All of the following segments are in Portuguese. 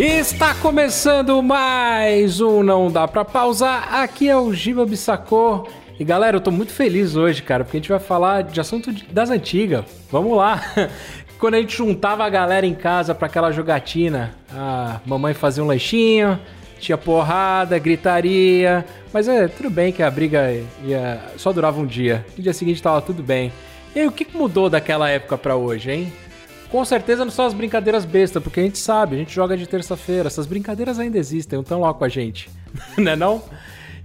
Está começando mais um Não Dá Pra Pausar. Aqui é o Giba Bissacô. E galera, eu tô muito feliz hoje, cara, porque a gente vai falar de assunto das antigas. Vamos lá. Quando a gente juntava a galera em casa para aquela jogatina, a mamãe fazia um lanchinho, tinha porrada, gritaria, mas é tudo bem que a briga ia, só durava um dia. No dia seguinte tava tudo bem. E aí, o que mudou daquela época para hoje, hein? Com certeza não são as brincadeiras bestas, porque a gente sabe, a gente joga de terça-feira, essas brincadeiras ainda existem, estão lá com a gente, né não?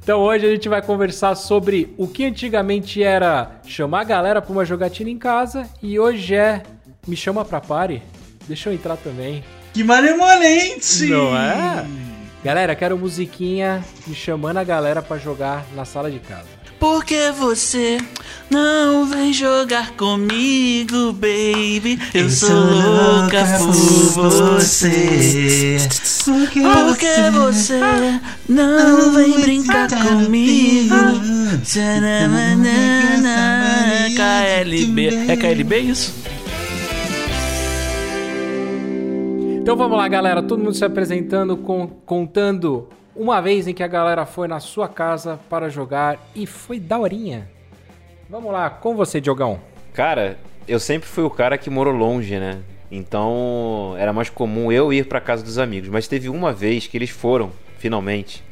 Então hoje a gente vai conversar sobre o que antigamente era chamar a galera para uma jogatina em casa e hoje é me chama pra party. Deixa eu entrar também. Que malemolente! Não é? Galera, quero musiquinha me chamando a galera para jogar na sala de casa. Por que você não vem jogar comigo, baby? Eu, sou louca por você. Por que você não vem brincar comigo? KLB. É KLB isso? Então vamos lá, galera. Todo mundo se apresentando, com, contando uma vez em que a galera foi na sua casa para jogar e foi daorinha. Vamos lá, com você, Diogão. Cara, eu sempre fui o cara que morou longe, né? Então era mais comum eu ir para casa dos amigos. Mas teve uma vez que eles foram, finalmente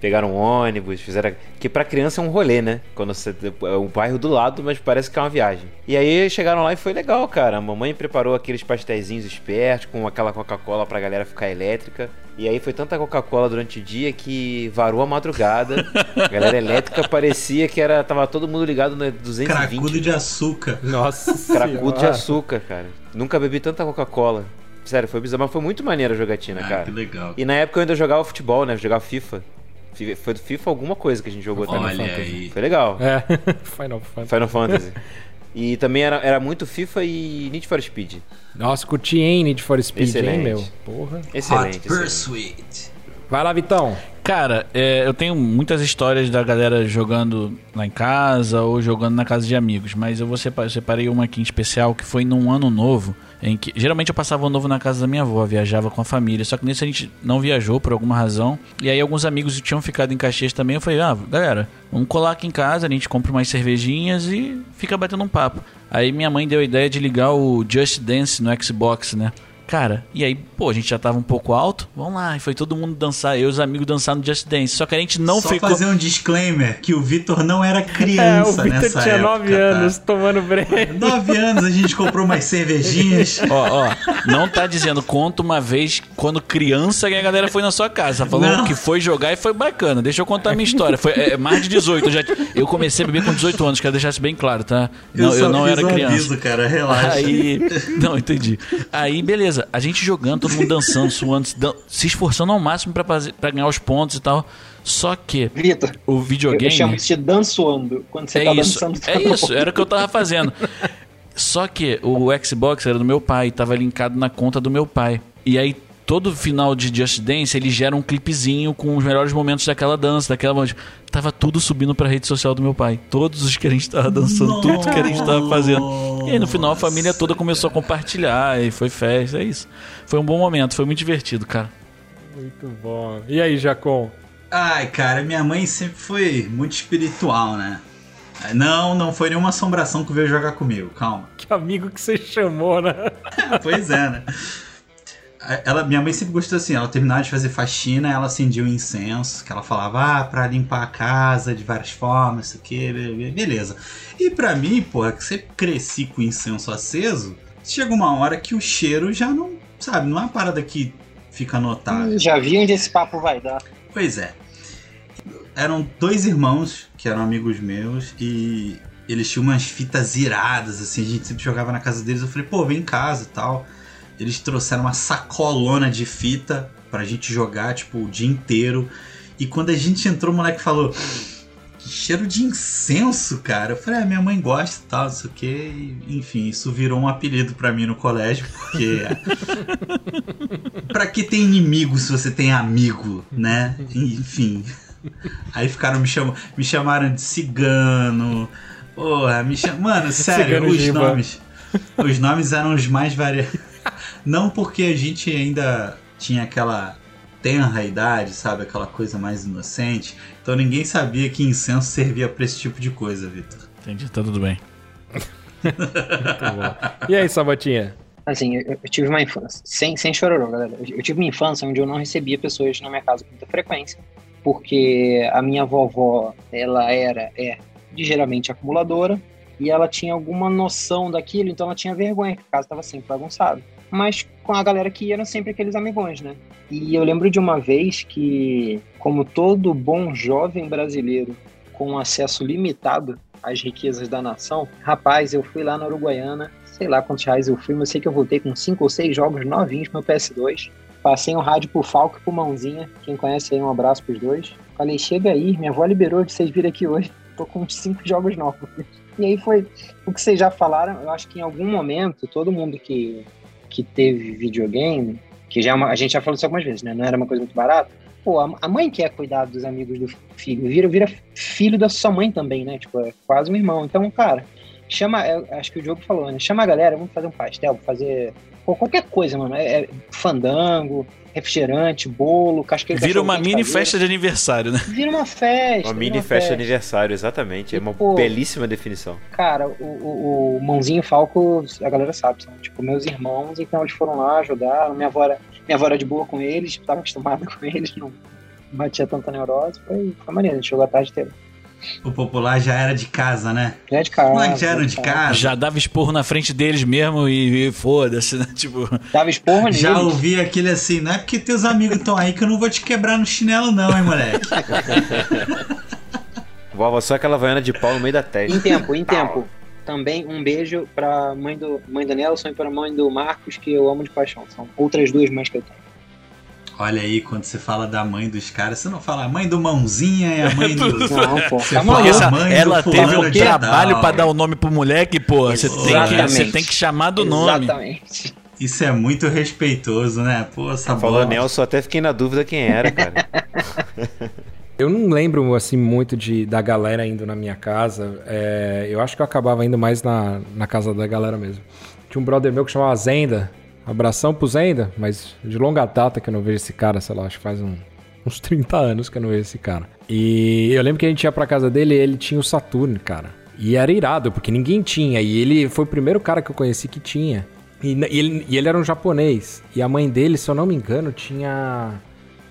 pegaram um ônibus, fizeram. Que pra criança é um rolê, né? Quando você. É um bairro do lado, mas parece que é uma viagem. E aí chegaram lá e foi legal, cara. A mamãe preparou aqueles pastéis espertos com aquela Coca-Cola pra galera ficar elétrica. E aí foi tanta Coca-Cola durante o dia que varou a madrugada. a galera elétrica parecia que era. Tava todo mundo ligado no 220. Cracudo de açúcar. Nossa. Cracudo de açúcar, cara. Nunca bebi tanta Coca-Cola. Sério, foi bizarro, mas foi muito maneiro a jogatina, ah, cara. Que legal. E na época eu ainda jogava futebol, né? Jogava FIFA. Foi do FIFA alguma coisa que a gente jogou Olha Final Fantasy. Aí. Foi legal. É, Final Fantasy. Final Fantasy. E também era, era muito FIFA e Need for Speed. Nossa, curti hein, Need for Speed, excelente. hein, meu? Porra. Excelente. Hot Pursuit. Vai lá, Vitão. Cara, é, eu tenho muitas histórias da galera jogando lá em casa ou jogando na casa de amigos, mas eu vou separei, separei uma aqui em especial que foi num ano novo, em que geralmente eu passava o novo na casa da minha avó, viajava com a família, só que nesse a gente não viajou por alguma razão. E aí alguns amigos tinham ficado em Caxias também, eu falei: "Ah, galera, vamos colar aqui em casa, a gente compra umas cervejinhas e fica batendo um papo". Aí minha mãe deu a ideia de ligar o Just Dance no Xbox, né? Cara, e aí, pô, a gente já tava um pouco alto, vamos lá, e foi todo mundo dançar, eu e os amigos dançar no Just Dance. Só que a gente não Só ficou. fazer um disclaimer: que o Vitor não era criança é, o Vitor tinha 9 tá? anos tomando break. 9 anos a gente comprou umas cervejinhas. Ó, ó, não tá dizendo conta uma vez quando criança que a galera foi na sua casa. Tá falando que foi jogar e foi bacana. Deixa eu contar a minha história. Foi é, mais de 18. Eu, já, eu comecei a beber com 18 anos, quero deixar isso bem claro, tá? Não, eu, eu não era um criança. Aviso, cara, relaxa. Aí. Não, entendi. Aí, beleza a gente jogando, todo mundo dançando, suando, se esforçando ao máximo para ganhar os pontos e tal. Só que Vitor, o videogame. Eu chamo isso de dançoando. Quando você é tá isso, dançando. É isso, era o que eu tava fazendo. Só que o Xbox era do meu pai, tava linkado na conta do meu pai. E aí todo final de Just Dance ele gera um clipezinho com os melhores momentos daquela dança, daquela tava tudo subindo para rede social do meu pai, todos os que a gente tava dançando, Nossa. tudo que a gente tava fazendo. E aí no final a família toda começou a compartilhar e foi festa, é isso. Foi um bom momento, foi muito divertido, cara. Muito bom. E aí, Jacon? Ai, cara, minha mãe sempre foi muito espiritual, né? Não, não foi nenhuma assombração que veio jogar comigo, calma. Que amigo que você chamou, né? pois é, né? Ela, minha mãe sempre gostou assim, ela terminava de fazer faxina, ela acendia o um incenso, que ela falava, ah, pra limpar a casa de várias formas, isso aqui, beleza. E pra mim, porra, que sempre cresci com incenso aceso, chega uma hora que o cheiro já não, sabe, não é uma parada que fica notável. Já vi onde esse papo vai dar. Pois é. Eram dois irmãos que eram amigos meus e eles tinham umas fitas iradas, assim, a gente sempre jogava na casa deles. Eu falei, pô, vem em casa e tal. Eles trouxeram uma sacolona de fita pra gente jogar, tipo, o dia inteiro. E quando a gente entrou, o moleque falou: Que cheiro de incenso, cara. Eu falei: ah, minha mãe gosta e tal, não sei o que. Enfim, isso virou um apelido pra mim no colégio, porque. pra que ter inimigo se você tem amigo, né? Enfim. Aí ficaram me, chamando, me chamaram de cigano. Porra, me cham... Mano, sério, os nomes. Os nomes eram os mais variados. Não porque a gente ainda tinha aquela tenra idade, sabe? Aquela coisa mais inocente. Então ninguém sabia que incenso servia pra esse tipo de coisa, Vitor. Entendi, tá tudo bem. E aí, Sabatinha? Assim, eu, eu tive uma infância, sem, sem chororô, galera. Eu, eu tive uma infância onde eu não recebia pessoas na minha casa com muita frequência, porque a minha vovó, ela era, é, ligeiramente acumuladora, e ela tinha alguma noção daquilo, então ela tinha vergonha, que a casa estava sempre bagunçada. Mas com a galera que eram sempre aqueles amigões, né? E eu lembro de uma vez que, como todo bom jovem brasileiro com acesso limitado às riquezas da nação, rapaz, eu fui lá na Uruguaiana, sei lá quantos reais eu fui, mas sei que eu voltei com cinco ou seis jogos novinhos meu PS2. Passei um rádio pro Falco e pro Mãozinha. Quem conhece aí, um abraço pros dois. Falei, chega aí, minha avó liberou de vocês virem aqui hoje. Tô com cinco jogos novos. E aí foi o que vocês já falaram. Eu acho que em algum momento, todo mundo que, que teve videogame, que já é uma- a gente já falou isso algumas vezes, né? Não era uma coisa muito barata. Pô, a, mãe quer cuidar dos amigos do filho. Vira, vira filho da sua mãe também, né? Tipo, é quase um irmão. Então, cara, chama. eu acho que o Diogo falou, né? Chama a galera, vamos fazer um pastel, fazer qualquer coisa, mano. É, é fandango, refrigerante, bolo, casqueiro. Vira uma mini caseiro. festa de aniversário, né? Vira uma festa. Uma mini festa de aniversário, exatamente. É uma Pô. belíssima definição. Cara, o, o, o Mãozinho e o Falco, a galera sabe, são tipo meus irmãos, então eles foram lá, ajudaram. Minha avó era, minha avó era de boa com eles, tava acostumada com eles, não batia tanta neurose. Foi, foi maneiro, a gente jogou a tarde inteira. O popular já era de casa, né? Já é de casa. Já eram de casa. Já dava esporro na frente deles mesmo e, e foda-se, né? Tipo, Dava esporro neles. Já ouvi aquele assim, não é porque teus amigos estão aí que eu não vou te quebrar no chinelo, não, hein, moleque? Vovó, só aquela vaiana de pau no meio da Em testa. tempo, em tempo. Também um beijo pra mãe do, mãe do Nelson e pra mãe do Marcos, que eu amo de paixão. São outras duas mães que eu tenho. Olha aí, quando você fala da mãe dos caras, você não fala a mãe do mãozinha e a mãe do. Não, pô. Você Tá fala- essa, mãe do ela teve fulano um de trabalho tal. pra dar o nome pro moleque, pô. Você tem, que, você tem que chamar do nome. Exatamente. Isso é muito respeitoso, né? Pô, essa Falou. Nelson, até fiquei na dúvida quem era, cara. Eu não lembro, assim, muito de, da galera indo na minha casa. É, eu acho que eu acabava indo mais na, na casa da galera mesmo. Tinha um brother meu que chamava Zenda. Abração pro Zenda, mas de longa data que eu não vejo esse cara, sei lá, acho que faz um- uns 30 anos que eu não vejo esse cara. E eu lembro que a gente ia pra casa dele e ele tinha o Saturn, cara. E era irado, porque ninguém tinha. E ele foi o primeiro cara que eu conheci que tinha. E, e ele, e ele era um japonês. E a mãe dele, se eu não me engano, tinha.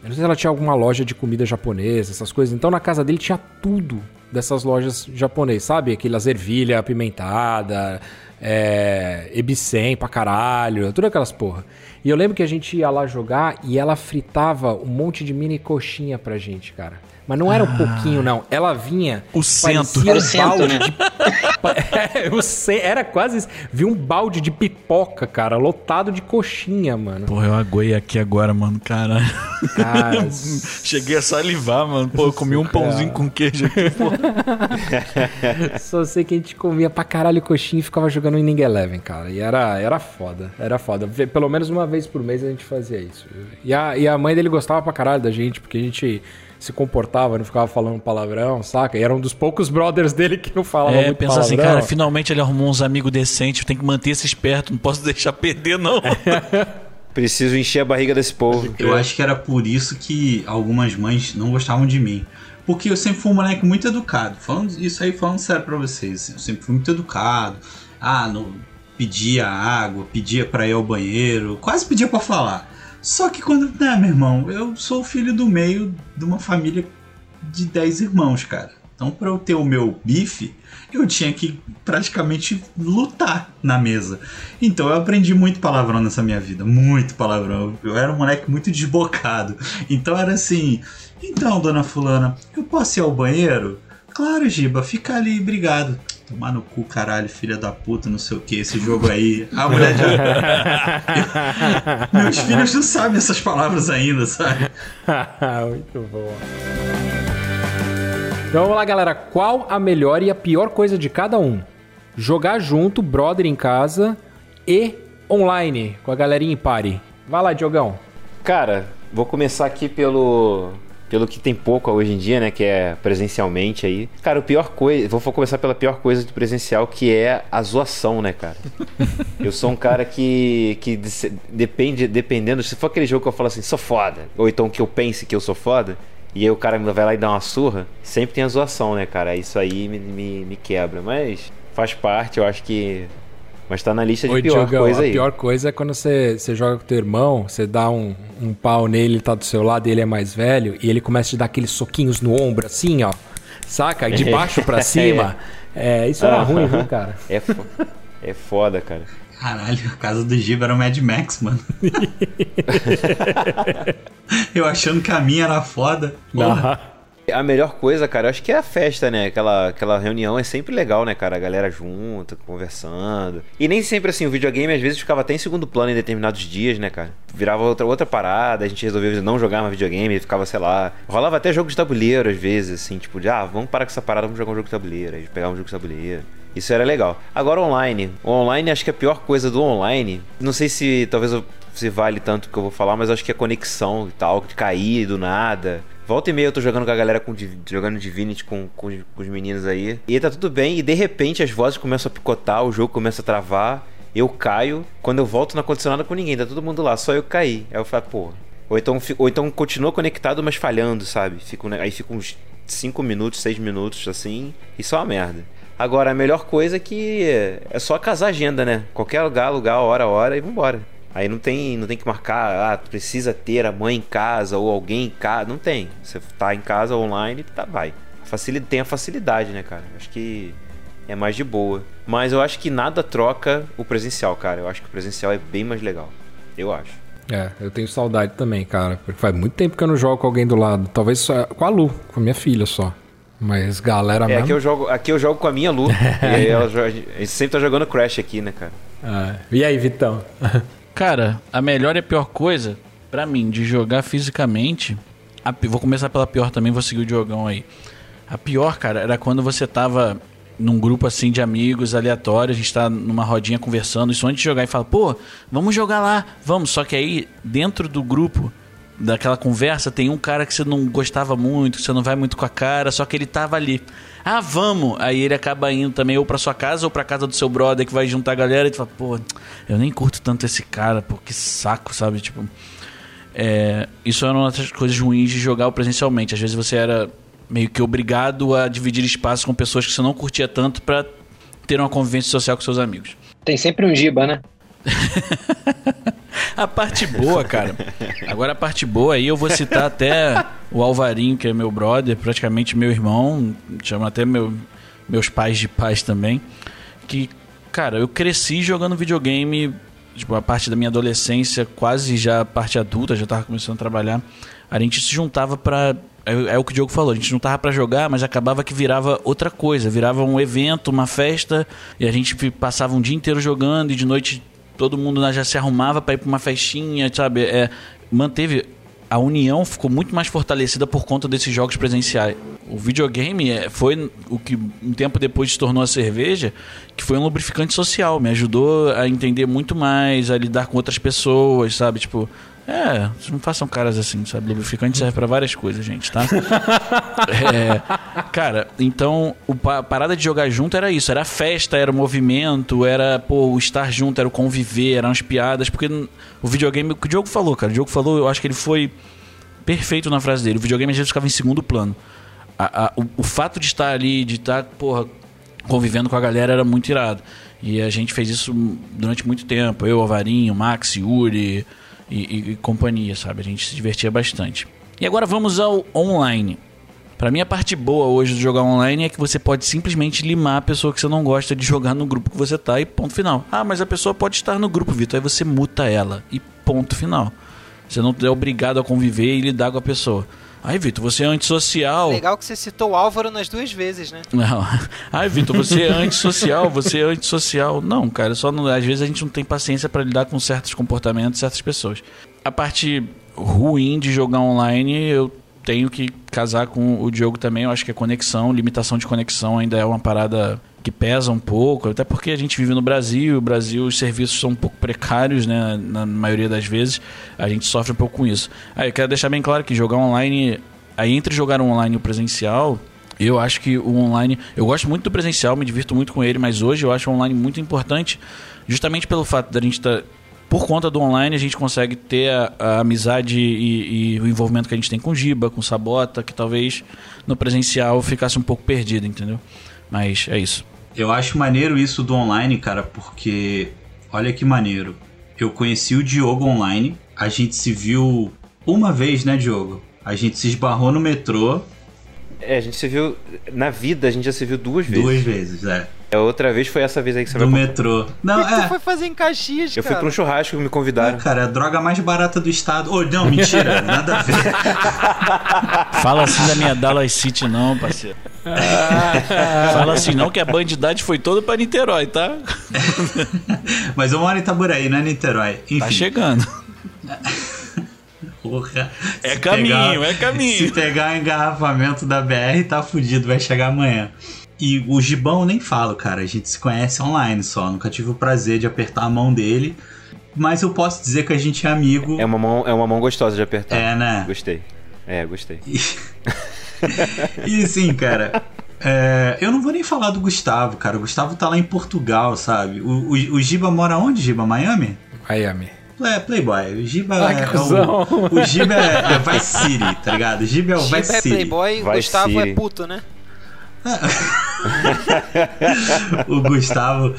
Eu não sei se ela tinha alguma loja de comida japonesa, essas coisas. Então na casa dele tinha tudo dessas lojas japonesas, sabe? Aquelas ervilha apimentada, é, ebicem pra caralho, tudo aquelas porra. E eu lembro que a gente ia lá jogar e ela fritava um monte de mini coxinha pra gente, cara. Mas não era um pouquinho, não. Ela vinha. O parecia Era o um balde né? de é, era quase isso. Vi um balde de pipoca, cara, lotado de coxinha, mano. Porra, eu aguei aqui agora, mano, caralho. Cara, Cheguei a salivar, mano. Pô, eu comi um pãozinho com queijo aqui, pô. só sei que a gente comia pra caralho coxinha e ficava jogando Inning Eleven, cara. E era, era foda, era foda. Pelo menos uma vez por mês a gente fazia isso. E a, e a mãe dele gostava pra caralho da gente, porque a gente se comportava, não ficava falando palavrão, saca? E era um dos poucos brothers dele que não falava É, muito pensa assim, palavrão. cara, finalmente ele arrumou uns amigos decentes, tem que manter esses perto, não posso deixar perder, não. Preciso encher a barriga desse povo. Eu acho que era por isso que algumas mães não gostavam de mim. Porque eu sempre fui um moleque muito educado. Falando isso aí, falando sério pra vocês. assim, Eu sempre fui muito educado. Ah, não pedia água, pedia pra ir ao banheiro, quase pedia pra falar. Só que quando, né, meu irmão, eu sou filho do meio de uma família de 10 irmãos, cara. Então, pra eu ter o meu bife, eu tinha que praticamente lutar na mesa. Então, eu aprendi muito palavrão nessa minha vida, muito palavrão. Eu era um moleque muito desbocado. Então, era assim: então, dona Fulana, eu posso ir ao banheiro? Claro, Giba, fica ali, obrigado. Tomar no cu, caralho, filha da puta, não sei o que, esse jogo aí. A mulher já. Meus filhos não sabem essas palavras ainda, sabe? Muito bom. Então vamos lá, galera. Qual a melhor e a pior coisa de cada um? Jogar junto, brother em casa e online, com a galerinha em party. Vai lá, Diogão. Cara, vou começar aqui pelo pelo que tem pouco hoje em dia, né? Que é presencialmente aí. Cara, o pior coisa. Vou começar pela pior coisa do presencial, que é a zoação, né, cara? eu sou um cara que. que depende, dependendo. Se for aquele jogo que eu falo assim, sou foda. Ou então que eu pense que eu sou foda. E aí o cara vai lá e dá uma surra. Sempre tem a zoação, né, cara? Isso aí me, me, me quebra. Mas faz parte, eu acho que mas tá na lista de Oi, pior Diogão, coisa aí. A pior coisa é quando você, você joga com teu irmão, você dá um, um pau nele, ele tá do seu lado e ele é mais velho, e ele começa a te dar aqueles soquinhos no ombro, assim, ó. Saca? De baixo pra cima. É, isso era ruim, viu, cara? É, fo é foda, cara. Caralho, a casa do Giba era o Mad Max, mano. Eu achando que a minha era foda. Porra. A melhor coisa, cara, eu acho que é a festa, né? Aquela, aquela reunião é sempre legal, né, cara? A galera junta, conversando. E nem sempre assim, o videogame às vezes ficava até em segundo plano em determinados dias, né, cara? Virava outra, outra parada, a gente resolveu não jogar mais videogame, ficava, sei lá. Rolava até jogo de tabuleiro às vezes, assim, tipo, de ah, vamos parar com essa parada, vamos jogar um jogo de tabuleiro. Aí pegar um jogo de tabuleiro. Isso era legal. Agora online. O online, acho que a pior coisa do online, não sei se talvez se vale tanto que eu vou falar, mas acho que é conexão e tal, de cair do nada. Volta e meia eu tô jogando com a galera, com, jogando Divinity com, com, com os meninos aí. E tá tudo bem, e de repente as vozes começam a picotar, o jogo começa a travar. Eu caio, quando eu volto não aconteceu nada com ninguém, tá todo mundo lá, só eu caí. Aí eu falo, pô. Ou então, ou então continua conectado, mas falhando, sabe? Fico, aí fica uns 5 minutos, 6 minutos assim, e só uma merda. Agora, a melhor coisa é que é só casar a agenda, né? Qualquer lugar, lugar, hora, hora e vambora. Aí não tem, não tem que marcar, ah, precisa ter a mãe em casa ou alguém em casa. Não tem. Você tá em casa online, tá, vai. Tem a facilidade, né, cara? Acho que é mais de boa. Mas eu acho que nada troca o presencial, cara. Eu acho que o presencial é bem mais legal. Eu acho. É, eu tenho saudade também, cara. Porque faz muito tempo que eu não jogo com alguém do lado. Talvez só com a Lu, com a minha filha só. Mas galera é, mesmo... Aqui eu, jogo, aqui eu jogo com a minha Lu. e ela, a gente sempre tá jogando Crash aqui, né, cara? Ah, e aí, Vitão? Cara, a melhor e a pior coisa, para mim, de jogar fisicamente. A, vou começar pela pior também, vou seguir o jogão aí. A pior, cara, era quando você tava num grupo assim de amigos aleatórios, a gente tá numa rodinha conversando, isso antes de jogar e fala, pô, vamos jogar lá, vamos. Só que aí, dentro do grupo, daquela conversa, tem um cara que você não gostava muito, que você não vai muito com a cara, só que ele tava ali. Ah, vamos! Aí ele acaba indo também ou pra sua casa ou pra casa do seu brother que vai juntar a galera e tu fala, pô, eu nem curto tanto esse cara, pô, que saco, sabe? Tipo. É, isso era uma das coisas ruins de jogar presencialmente. Às vezes você era meio que obrigado a dividir espaço com pessoas que você não curtia tanto para ter uma convivência social com seus amigos. Tem sempre um giba, né? a parte boa, cara. Agora a parte boa aí eu vou citar até o Alvarinho, que é meu brother, praticamente meu irmão, chama até meu, meus pais de pais também. Que, cara, eu cresci jogando videogame, tipo, a parte da minha adolescência, quase já a parte adulta, já tava começando a trabalhar. A gente se juntava pra é, é, o que o Diogo falou, a gente não tava para jogar, mas acabava que virava outra coisa, virava um evento, uma festa, e a gente passava um dia inteiro jogando e de noite todo mundo já se arrumava para ir para uma festinha, sabe? É, manteve a união ficou muito mais fortalecida por conta desses jogos presenciais. O videogame é, foi o que um tempo depois se tornou a cerveja, que foi um lubrificante social, me ajudou a entender muito mais, a lidar com outras pessoas, sabe? Tipo, é, não façam caras assim, sabe? Lubrificante serve para várias coisas, gente, tá? é, cara, então o, a parada de jogar junto era isso, era festa, era o movimento, era pô, o estar junto, era o conviver, eram as piadas, porque o videogame, o que o Diogo falou, cara, o Diogo falou, eu acho que ele foi perfeito na frase dele. O videogame às vezes ficava em segundo plano. A, a, o, o, fato de estar ali, de estar, porra, convivendo com a galera era muito irado. E a gente fez isso durante muito tempo. Eu, Avarinho, Max, Yuri, e, e, e companhia, sabe? A gente se divertia bastante. E agora vamos ao online. Para mim, a parte boa hoje do jogar online é que você pode simplesmente limar a pessoa que você não gosta de jogar no grupo que você tá e ponto final. Ah, mas a pessoa pode estar no grupo, Vitor. Aí você muta ela e ponto final. Você não é obrigado a conviver e lidar com a pessoa. Ai, Vitor, você é antissocial. Legal que você citou o Álvaro nas duas vezes, né? Não. Ai, Vitor, você é antissocial, você é antissocial. Não, cara, só não, às vezes a gente não tem paciência para lidar com certos comportamentos, certas pessoas. A parte ruim de jogar online, eu tenho que casar com o Diogo também. Eu acho que a conexão, limitação de conexão ainda é uma parada que pesa um pouco, até porque a gente vive no Brasil, o Brasil os serviços são um pouco precários, né, na maioria das vezes, a gente sofre um pouco com isso. Aí eu quero deixar bem claro que jogar online Aí entre jogar online e o presencial, eu acho que o online. Eu gosto muito do presencial, me divirto muito com ele, mas hoje eu acho o online muito importante, justamente pelo fato da gente estar. Tá, por conta do online, a gente consegue ter a, a amizade e, e, o envolvimento que a gente tem com o Giba, com o Sabota, que talvez no presencial ficasse um pouco perdido, entendeu? Mas é isso. Eu acho maneiro isso do online, cara, porque olha que maneiro. Eu conheci o Diogo online, a gente se viu uma vez, né, Diogo? A gente se esbarrou no metrô. É, a gente se viu. Na vida, a gente já se viu duas vezes. Duas vezes, é. A outra vez foi essa vez aí que você no vai. No metrô. Não, o que é. tu foi fazer em Caxias, Eu cara? fui pra um churrasco que me convidaram. É, cara, é a droga mais barata do estado. Oh, não, mentira, nada a ver. Fala assim da minha Dallas City, não, parceiro. Fala assim, não, que a bandidade foi toda pra Niterói, tá? Mas eu moro em Itaboraí, não é Niterói. Enfim. Tá chegando. Porra. É caminho, pegar, é caminho. Se pegar o engarrafamento da BR, tá fudido, vai chegar amanhã. E o Gibão nem falo, cara. A gente se conhece online só. Nunca tive o prazer de apertar a mão dele. Mas eu posso dizer que a gente é amigo. É uma mão, é uma mão gostosa de apertar. É, né? Gostei. É, gostei. E, e sim, cara. É, eu não vou nem falar do Gustavo, cara. O Gustavo tá lá em Portugal, sabe? O, o, o Giba mora onde, Giba? Miami? Miami. É, Playboy. O Giba ah, é, o, o Giba é, é Vice City, tá ligado? O Giba é o Giba Vice é City. Playboy, Vice Gustavo City. é puto, né? o Gustavo.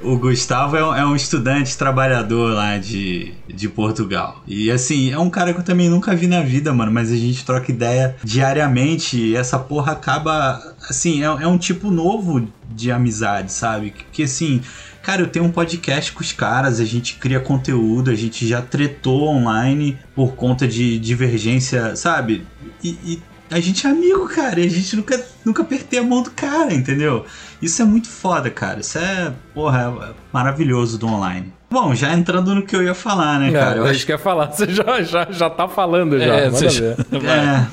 O Gustavo é um, é um, estudante trabalhador lá de, de Portugal. E assim, é um cara que eu também nunca vi na vida, mano. Mas a gente troca ideia diariamente. E essa porra acaba. Assim, é, é um tipo novo de amizade, sabe? Que assim. Cara, eu tenho um podcast com os caras, a gente cria conteúdo, a gente já tretou online por conta de divergência, sabe? E, e a gente é amigo, cara, e a gente nunca, nunca apertei a mão do cara, entendeu? Isso é muito foda, cara. Isso é, porra, é maravilhoso do online. Bom, já entrando no que eu ia falar, né, cara? É, eu acho que ia falar, você já, já, já tá falando já. É, você já... é,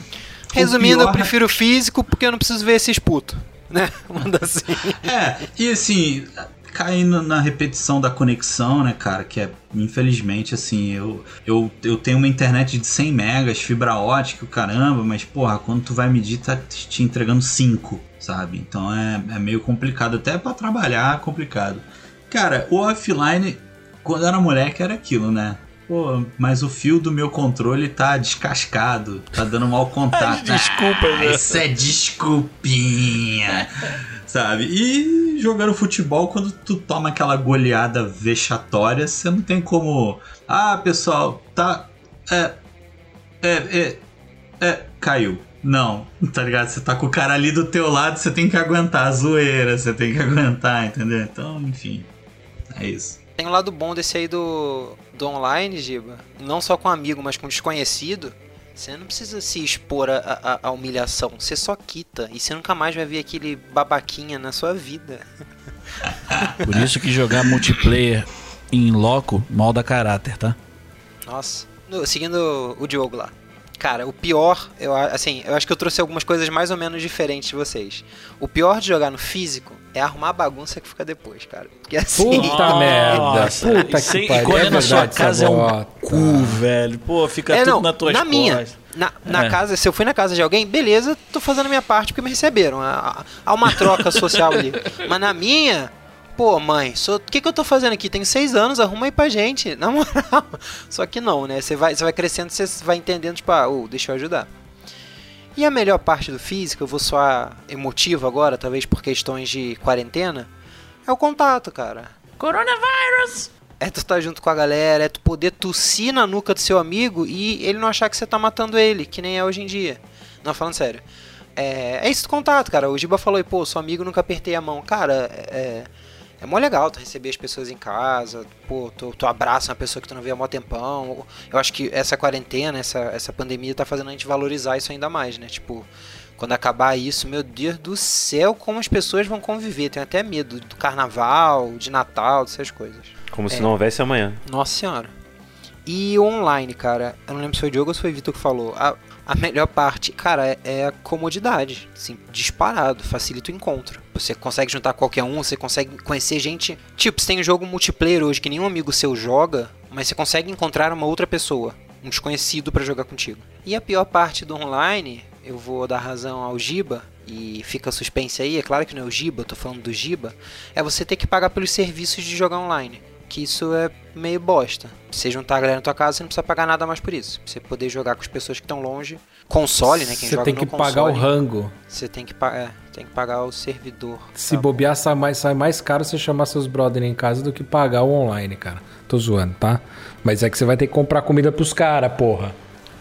Resumindo, pior... eu prefiro físico porque eu não preciso ver esses putos, né? Manda assim. É, e assim, caindo na repetição da conexão, né, cara? Que é, infelizmente, assim, eu, eu, eu tenho uma internet de 100 megas, fibra ótica, caramba, mas, porra, quando tu vai medir, tá te entregando 5, sabe? Então é, é meio complicado, até para trabalhar é complicado. Cara, o offline, quando era moleque, era aquilo, né? Pô, mas o fio do meu controle tá descascado, tá dando mau contato. Desculpa, ah, Isso é desculpinha sabe? E jogando futebol, quando tu toma aquela goleada vexatória, você não tem como. Ah, pessoal, tá. É. É. É. é caiu. Não, tá ligado? Você tá com o cara ali do teu lado, você tem que aguentar a zoeira, você tem que aguentar, entendeu? Então, enfim. É isso. Tem um lado bom desse aí do, do online, Giba. Não só com amigo, mas com desconhecido você não precisa se expor à humilhação, você só quita e você nunca mais vai ver aquele babaquinha na sua vida. Por isso que jogar multiplayer em loco molda caráter, tá? Nossa. No, seguindo o Diogo lá. Cara, o pior, eu, assim, eu acho que eu trouxe algumas coisas mais ou menos diferentes de vocês. O pior de jogar no físico é arrumar a bagunça que fica depois, cara. Porque assim. Puta merda! Puta que pariu. E quando é na sua casa é um cu, velho. Pô, fica é, tudo não, na tua Na minha. Na, na é. casa, se eu fui na casa de alguém, beleza, tô fazendo a minha parte porque me receberam. Há, uma troca social ali. Mas na minha, Pô, mãe, o que, que eu tô fazendo aqui? Tenho seis anos, arruma aí pra gente. Na moral. Só que não, né? Você vai, você vai crescendo, você vai entendendo, tipo, ah, oh, deixa eu ajudar. E a melhor parte do físico, eu vou soar emotivo agora, talvez por questões de quarentena, é o contato, cara. Coronavírus! É tu estar tá junto com a galera, é tu poder tossir na nuca do seu amigo e ele não achar que você tá matando ele, que nem é hoje em dia. Não, falando sério. É, é isso do contato, cara. O Giba falou, pô, seu amigo nunca apertei a mão. Cara, é é mó legal tu receber as pessoas em casa, pô, tu, tu abraça uma pessoa que tu não vê há mó tempão. Eu acho que essa quarentena, essa, essa pandemia tá fazendo a gente valorizar isso ainda mais, né? Tipo, quando acabar isso, meu Deus do céu, como as pessoas vão conviver. Tenho até medo do carnaval, de Natal, dessas coisas. Como é. se não houvesse amanhã. Nossa senhora. E online, cara, eu não lembro se foi o Diogo ou se foi o Vitor que falou. A, a melhor parte, cara, é, é a comodidade. Assim, disparado, facilita o encontro. Você consegue juntar qualquer um, você consegue conhecer gente. Tipo, você tem um jogo multiplayer hoje que nenhum amigo seu joga, mas você consegue encontrar uma outra pessoa, um desconhecido para jogar contigo. E a pior parte do online, eu vou dar razão ao Giba, e fica suspense aí, é claro que não é o Giba, eu tô falando do Giba, é você ter que pagar pelos serviços de jogar online. Que isso é meio bosta. Você juntar a galera na tua casa, você não precisa pagar nada mais por isso. Pra você poder jogar com as pessoas que estão longe. Console, né? Quem Você joga tem que console, pagar o rango. Você tem que, é, tem que pagar o servidor. Se Tá. bobear, sai mais, sai mais caro você chamar seus brother em casa do que pagar o online, cara. Tô zoando, tá? Mas é que você vai ter que comprar comida pros caras, porra.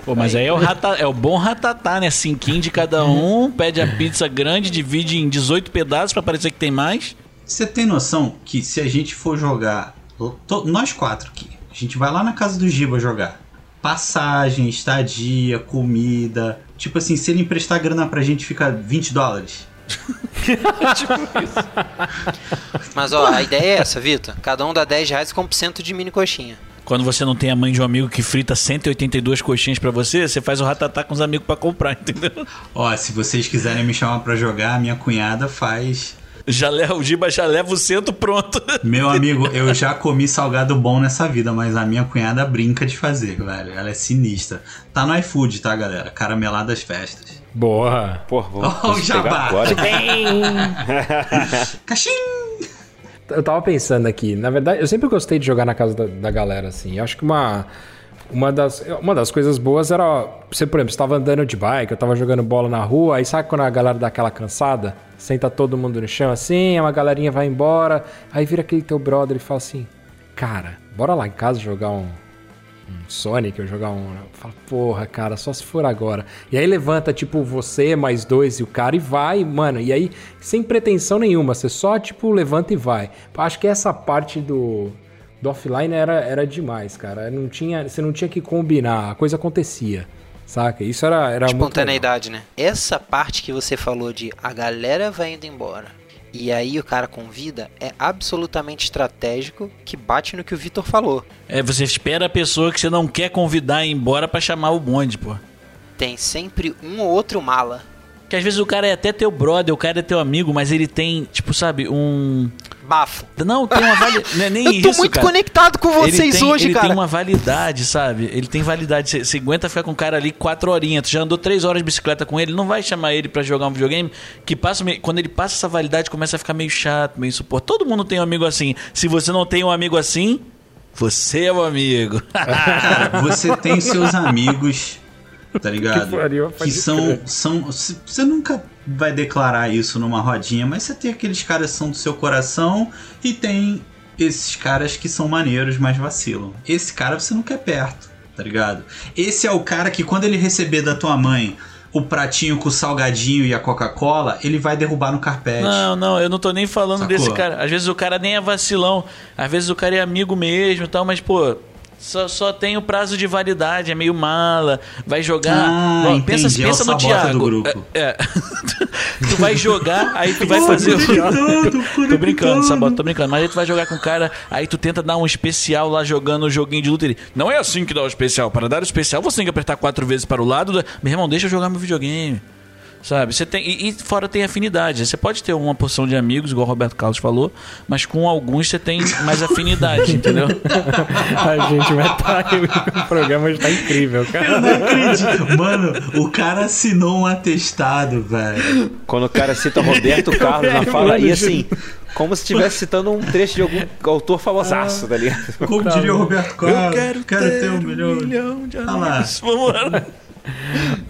Pô, mas aí é o, rata, é o bom ratatá, né? Cinquinho de cada um, pede a pizza grande, divide em 18 pedaços pra parecer que tem mais. Você tem noção que se a gente for jogar, to- nós quatro aqui, a gente vai lá na casa do Giba jogar. Passagem, estadia, comida. Tipo assim, se ele emprestar grana pra gente, fica 20 dólares. Mas ó, a ideia é essa, Vitor. Cada um dá 10 reais com 1% de mini coxinha. Quando você não tem a mãe de um amigo que frita 182 coxinhas pra você, você faz o ratatá com os amigos pra comprar, entendeu? Ó, se vocês quiserem me chamar pra jogar, minha cunhada faz. Já leva, o Giba já leva o centro pronto. Meu amigo, eu já comi salgado bom nessa vida, mas a minha cunhada brinca de fazer, velho. Ela é sinistra. Tá no iFood, tá, galera? Carameladas festas. Boa. Pô, vou, Ó, vou o jabá. agora. Caxim! Eu tava pensando aqui, na verdade, eu sempre gostei de jogar na casa da, da galera, assim. Eu acho que uma, uma, das, uma das coisas boas era. Você, por exemplo, você tava andando de bike, eu tava jogando bola na rua, aí sabe quando a galera dá aquela cansada? Senta todo mundo no chão assim, uma galerinha vai embora, aí vira aquele teu brother e fala assim: Cara, bora lá em casa jogar um, um Sonic, ou jogar um. Fala, porra, cara, só se for agora. E aí levanta, tipo, você mais dois e o cara e vai, mano. E aí, sem pretensão nenhuma, você só, tipo, levanta e vai. Acho que essa parte do, do offline era, era demais, cara. Não tinha, você não tinha que combinar, a coisa acontecia. Saca? Isso era, era. Espontaneidade, né? Essa parte que você falou de a galera vai indo embora e aí o cara convida é absolutamente estratégico que bate no que o Vitor falou. É, você espera a pessoa que você não quer convidar embora pra chamar o bonde, pô. Tem sempre um ou outro mala. Que às vezes o cara é até teu brother, o cara é teu amigo, mas ele tem, tipo, sabe, um. Bafo. Não, tem uma validade. Não é nem Eu tô isso, muito cara. conectado com Ele vocês tem, hoje, ele cara. tem uma validade, sabe? Ele tem validade. Você, você aguenta ficar com o cara ali quatro horinhas. Tu já andou três horas de bicicleta com ele, não vai chamar ele pra jogar um videogame que passa meio- quando ele passa essa validade começa a ficar meio chato, meio insuportável. Todo mundo tem um amigo assim. Se você não tem um amigo assim, você é o amigo. Cara, você tem seus amigos, tá ligado? Que pariu, Que são, são. Você nunca vai declarar isso numa rodinha, mas você tem aqueles caras que são do seu coração e tem esses caras que são maneiros, mas vacilam. Esse cara você não quer perto, tá ligado? Esse é o cara que quando ele receber da tua mãe o pratinho com o salgadinho e a Coca-Cola, ele vai derrubar no carpete. Não, não, eu não tô nem falando Sacou? desse cara. Às vezes o cara nem é vacilão. Às vezes o cara é amigo mesmo e tal, mas, pô, só, só tem o prazo de validade, é meio mala. Vai jogar. Ah, Ó, entendi, pensa é pensa no Thiago. É. é. tu vai jogar, aí tu vai fazer. o- tô brincando, Sabota, tô brincando. Mas aí tu vai jogar com o cara, aí tu tenta dar um especial lá jogando o joguinho de luta. Ele, não é assim que dá o especial. Para dar o especial, você tem que apertar quatro vezes para o lado. da- Meu irmão, deixa eu jogar meu videogame. Sabe? Você tem, e, e fora tem afinidade. Você pode ter uma porção de amigos, igual o Roberto Carlos falou, mas com alguns você tem mais afinidade, entendeu? A gente vai estar. o programa está incrível, cara. Eu não acredito. Mano, o cara assinou um atestado, velho. Quando o cara cita Roberto Carlos na fala, e assim, como se estivesse citando um trecho de algum autor famosaço, tá ligado? Como diria o Roberto Carlos, ter um milhão. de Olha lá. amigos. Vamos lá.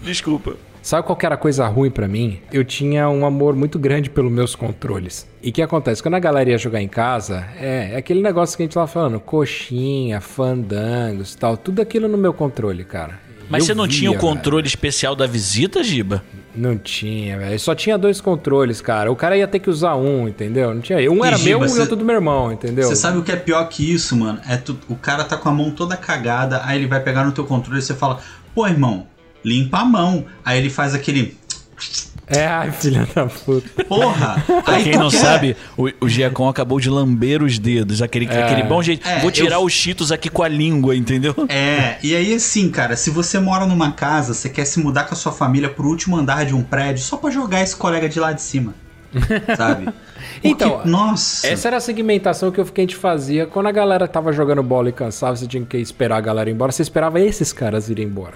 Desculpa. Sabe qual que era a coisa ruim pra mim? Eu tinha um amor muito grande pelos meus controles. E o que acontece? Quando a galera ia jogar em casa, é, é aquele negócio que a gente tava falando, coxinha, fandangos e tal, tudo aquilo no meu controle, cara. Mas Eu você não tinha o via, controle especial da visita, Giba? Não tinha, velho. Só tinha dois controles, cara. O cara ia ter que usar um, entendeu? Não tinha. Um E, era Giba, meu e cê- outro do meu irmão, entendeu? Você sabe o que é pior que isso, mano? É tu- o cara tá com a mão toda cagada, aí ele vai pegar no teu controle e você fala, pô, irmão, limpa a mão. Aí ele faz aquele. É, ai, filha da puta. Porra! Pra Aí quem não quer- sabe, o, o Giacom acabou de lamber os dedos. Aquele, aquele bom jeito. É, Vou tirar eu- os cheetos aqui com a língua, entendeu? É, e aí assim, cara, se você mora numa casa, você quer se mudar com a sua família pro último andar de um prédio só pra jogar esse colega de lá de cima. Sabe? Porque, Então, nossa. Essa era a segmentação que eu fiquei a gente fazia. Quando a galera tava jogando bola e cansava, você tinha que esperar a galera ir embora. Você esperava esses caras irem embora.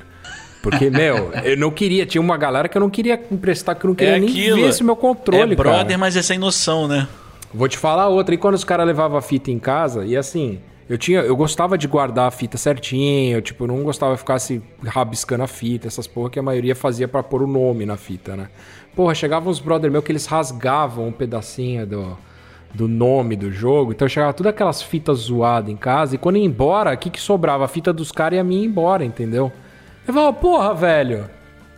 Porque, meu, eu não queria. Tinha uma galera que eu não queria emprestar, que eu não queria É nem aquilo. ver esse meu controle, é brother, cara. mas é sem noção, né? Vou te falar outra. E quando os caras levavam a fita em casa, e assim, eu tinha, eu gostava de guardar a fita certinho, eu, tipo, não gostava de ficar se rabiscando a fita, essas porra que a maioria fazia pra pôr o nome na fita, né? Porra, chegavam uns brother meu que eles rasgavam um pedacinho do, do nome do jogo, então chegava tudo aquelas fitas zoadas em casa, e quando ia embora, o que que sobrava? A fita dos caras e a minha ia embora, entendeu? Eu falava, porra, velho.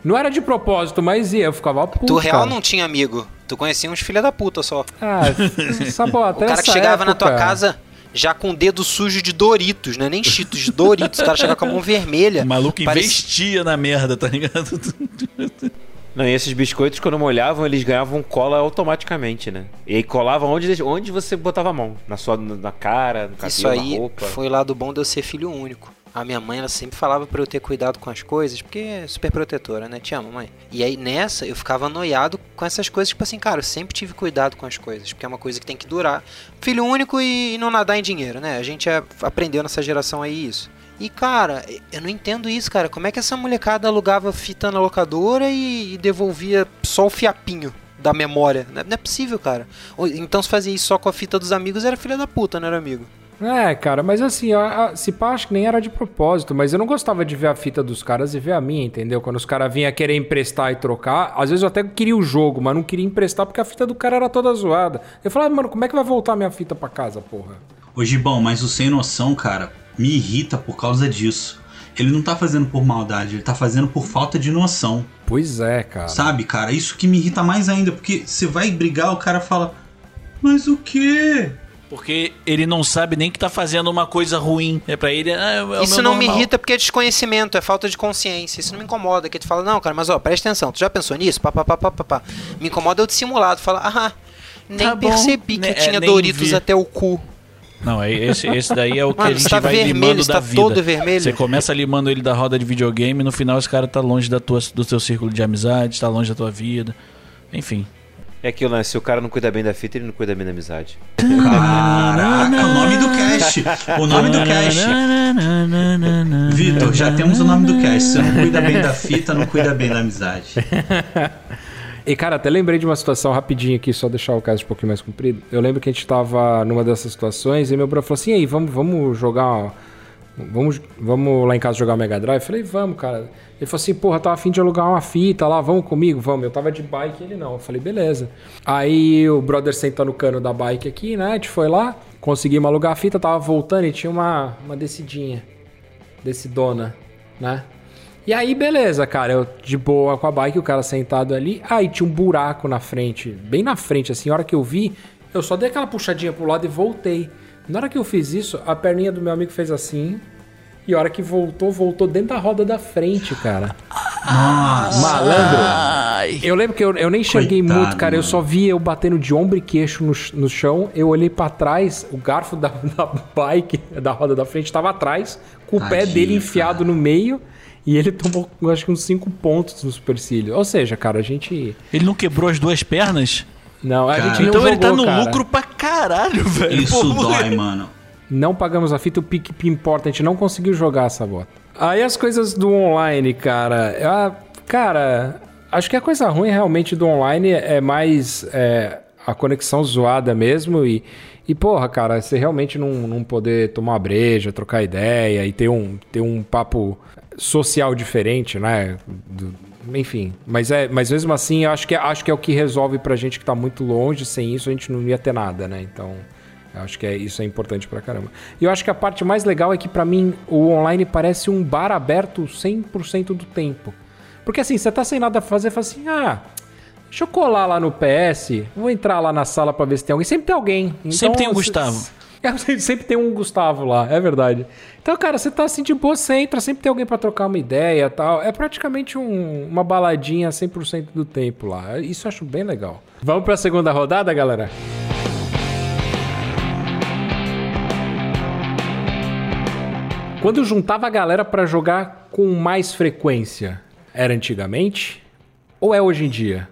Não era de propósito, mas ia. Eu ficava puto. Tu real não tinha amigo. Tu conhecia uns filha da puta só. Ah, sabota, O cara que chegava na tua casa já com o dedo sujo de Doritos, não é nem Cheetos, de Doritos. O cara chegava com a mão vermelha. O maluco Parece- investia na merda, tá ligado? Não, e esses biscoitos, quando molhavam, eles ganhavam cola automaticamente, né? E aí colavam onde, onde você botava a mão. Na sua na cara, no cabelo, Isso aí na roupa. foi lá do bom de eu ser filho único. A minha mãe, ela sempre falava pra eu ter cuidado com as coisas, porque é super protetora, né? Te amo, mãe. E aí nessa, eu ficava noiado com essas coisas, tipo assim, cara, eu sempre tive cuidado com as coisas, porque é uma coisa que tem que durar. Filho único e, não nadar em dinheiro, né? A gente é- aprendeu nessa geração aí isso. E, cara, eu não entendo isso, cara. Como é que essa molecada alugava fita na locadora e, devolvia só o fiapinho da memória? Não é, é possível, cara. Então, se fazia isso só com a fita dos amigos, era filha da puta, não era amigo? É, cara, mas assim, a, a, se pá, acho que nem era de propósito, mas eu não gostava de ver a fita dos caras e ver a minha, entendeu? Quando os caras vinham querer emprestar e trocar, às vezes eu até queria o jogo, mas não queria emprestar porque a fita do cara era toda zoada. Eu falava, mano, como é que vai voltar minha fita pra casa, porra? Ô Gibão, mas o sem noção, cara, me irrita por causa disso. Ele não tá fazendo por maldade, ele tá fazendo por falta de noção. Pois é, cara. Sabe, cara? Isso que me irrita mais ainda, porque você vai brigar, o cara fala. Mas o quê? Porque ele não sabe nem que tá fazendo uma coisa ruim. É pra ele. ah, é Isso não me normal. irrita porque é desconhecimento, é falta de consciência. Isso não me incomoda. Que tu fala, não, cara, mas ó, presta atenção, tu já pensou nisso? Pá, pá, pá, pá, pá. Me incomoda eu dissimulado. Fala, ah, nem Tá bom, percebi que né, tinha é, nem Doritos vi. até o cu. Não, é esse, esse daí é o que Mano, a gente tá vai vermelho, limando da tá vida. todo vermelho. Você começa limando ele da roda de videogame e no final esse cara tá longe da tua, do teu círculo de amizade, tá longe da tua vida. Enfim. É aquilo, né? Se o cara não cuida bem da fita, ele não cuida bem da amizade. Caraca, o nome do cast. O nome do cast. Vitor, já temos o nome do cast. Você não cuida bem da fita, não cuida bem da amizade. E, cara, até lembrei de uma situação rapidinho aqui, só deixar o caso um pouquinho mais comprido. Eu lembro que a gente tava numa dessas situações e meu brother falou assim: e aí, vamos, vamos jogar. Vamos, vamos lá em casa jogar Mega Drive? Eu falei, vamos, cara. Ele falou assim, porra, tava afim de alugar uma fita lá, vamos comigo? Vamos. Eu tava de bike ele não. Eu falei, beleza. Aí o brother sentou no cano da bike aqui, né? A gente foi lá, conseguimos alugar a fita, tava voltando e tinha uma, uma descidinha. Decidona, né? E aí, beleza, cara, eu de boa com a bike, o cara sentado ali. Aí tinha um buraco na frente, bem na frente, assim. A hora que eu vi, eu só dei aquela puxadinha pro lado e voltei. Na hora que eu fiz isso, a perninha do meu amigo fez assim. E a hora que voltou, voltou dentro da roda da frente, cara. Nossa. Malandro. Eu lembro que eu, eu nem enxerguei Coitado, muito, cara. Eu mano. só vi eu batendo de ombro e queixo no, no chão. Eu olhei pra trás, o garfo da, da bike, da roda da frente, tava atrás, com o pé dele enfiado cara. no meio. E ele tomou, acho que uns 5 pontos no supercílio. Ou seja, cara, a gente. Ele não quebrou as duas pernas? Não, a Cara, gente não então ele tá jogou, no cara. lucro pra caralho, velho. Isso Pô, dói, mano. Não pagamos a fita, o Pique importa, a gente não conseguiu jogar essa bota. Aí as coisas do online, cara. ah, cara, acho que a coisa ruim realmente do online é mais é, a conexão zoada mesmo e. E, porra, cara, você realmente não, não poder tomar uma breja, trocar ideia e ter um, ter um papo social diferente, né? Do- enfim, mas é, mas mesmo assim, eu acho que, acho que é o que resolve pra gente que tá muito longe. Sem isso, a gente não ia ter nada, né? Então, eu acho que é, isso é importante pra caramba. E eu acho que a parte mais legal é que pra mim o online parece um bar aberto 100% do tempo. Porque assim, você tá sem nada a fazer, fala assim: "Ah, deixa eu colar lá no PS, vou entrar lá na sala pra ver se tem alguém". Sempre tem alguém. Sempre tem um cê- Gustavo. É, sempre tem um Gustavo lá, é verdade. Então, cara, você tá assim de boa, você entra, sempre tem alguém pra trocar uma ideia e tal. É praticamente um- uma baladinha 100% do tempo lá. Isso eu acho bem legal. Vamos pra segunda rodada, galera? Quando juntava a galera pra jogar com mais frequência, era antigamente ou é hoje em dia?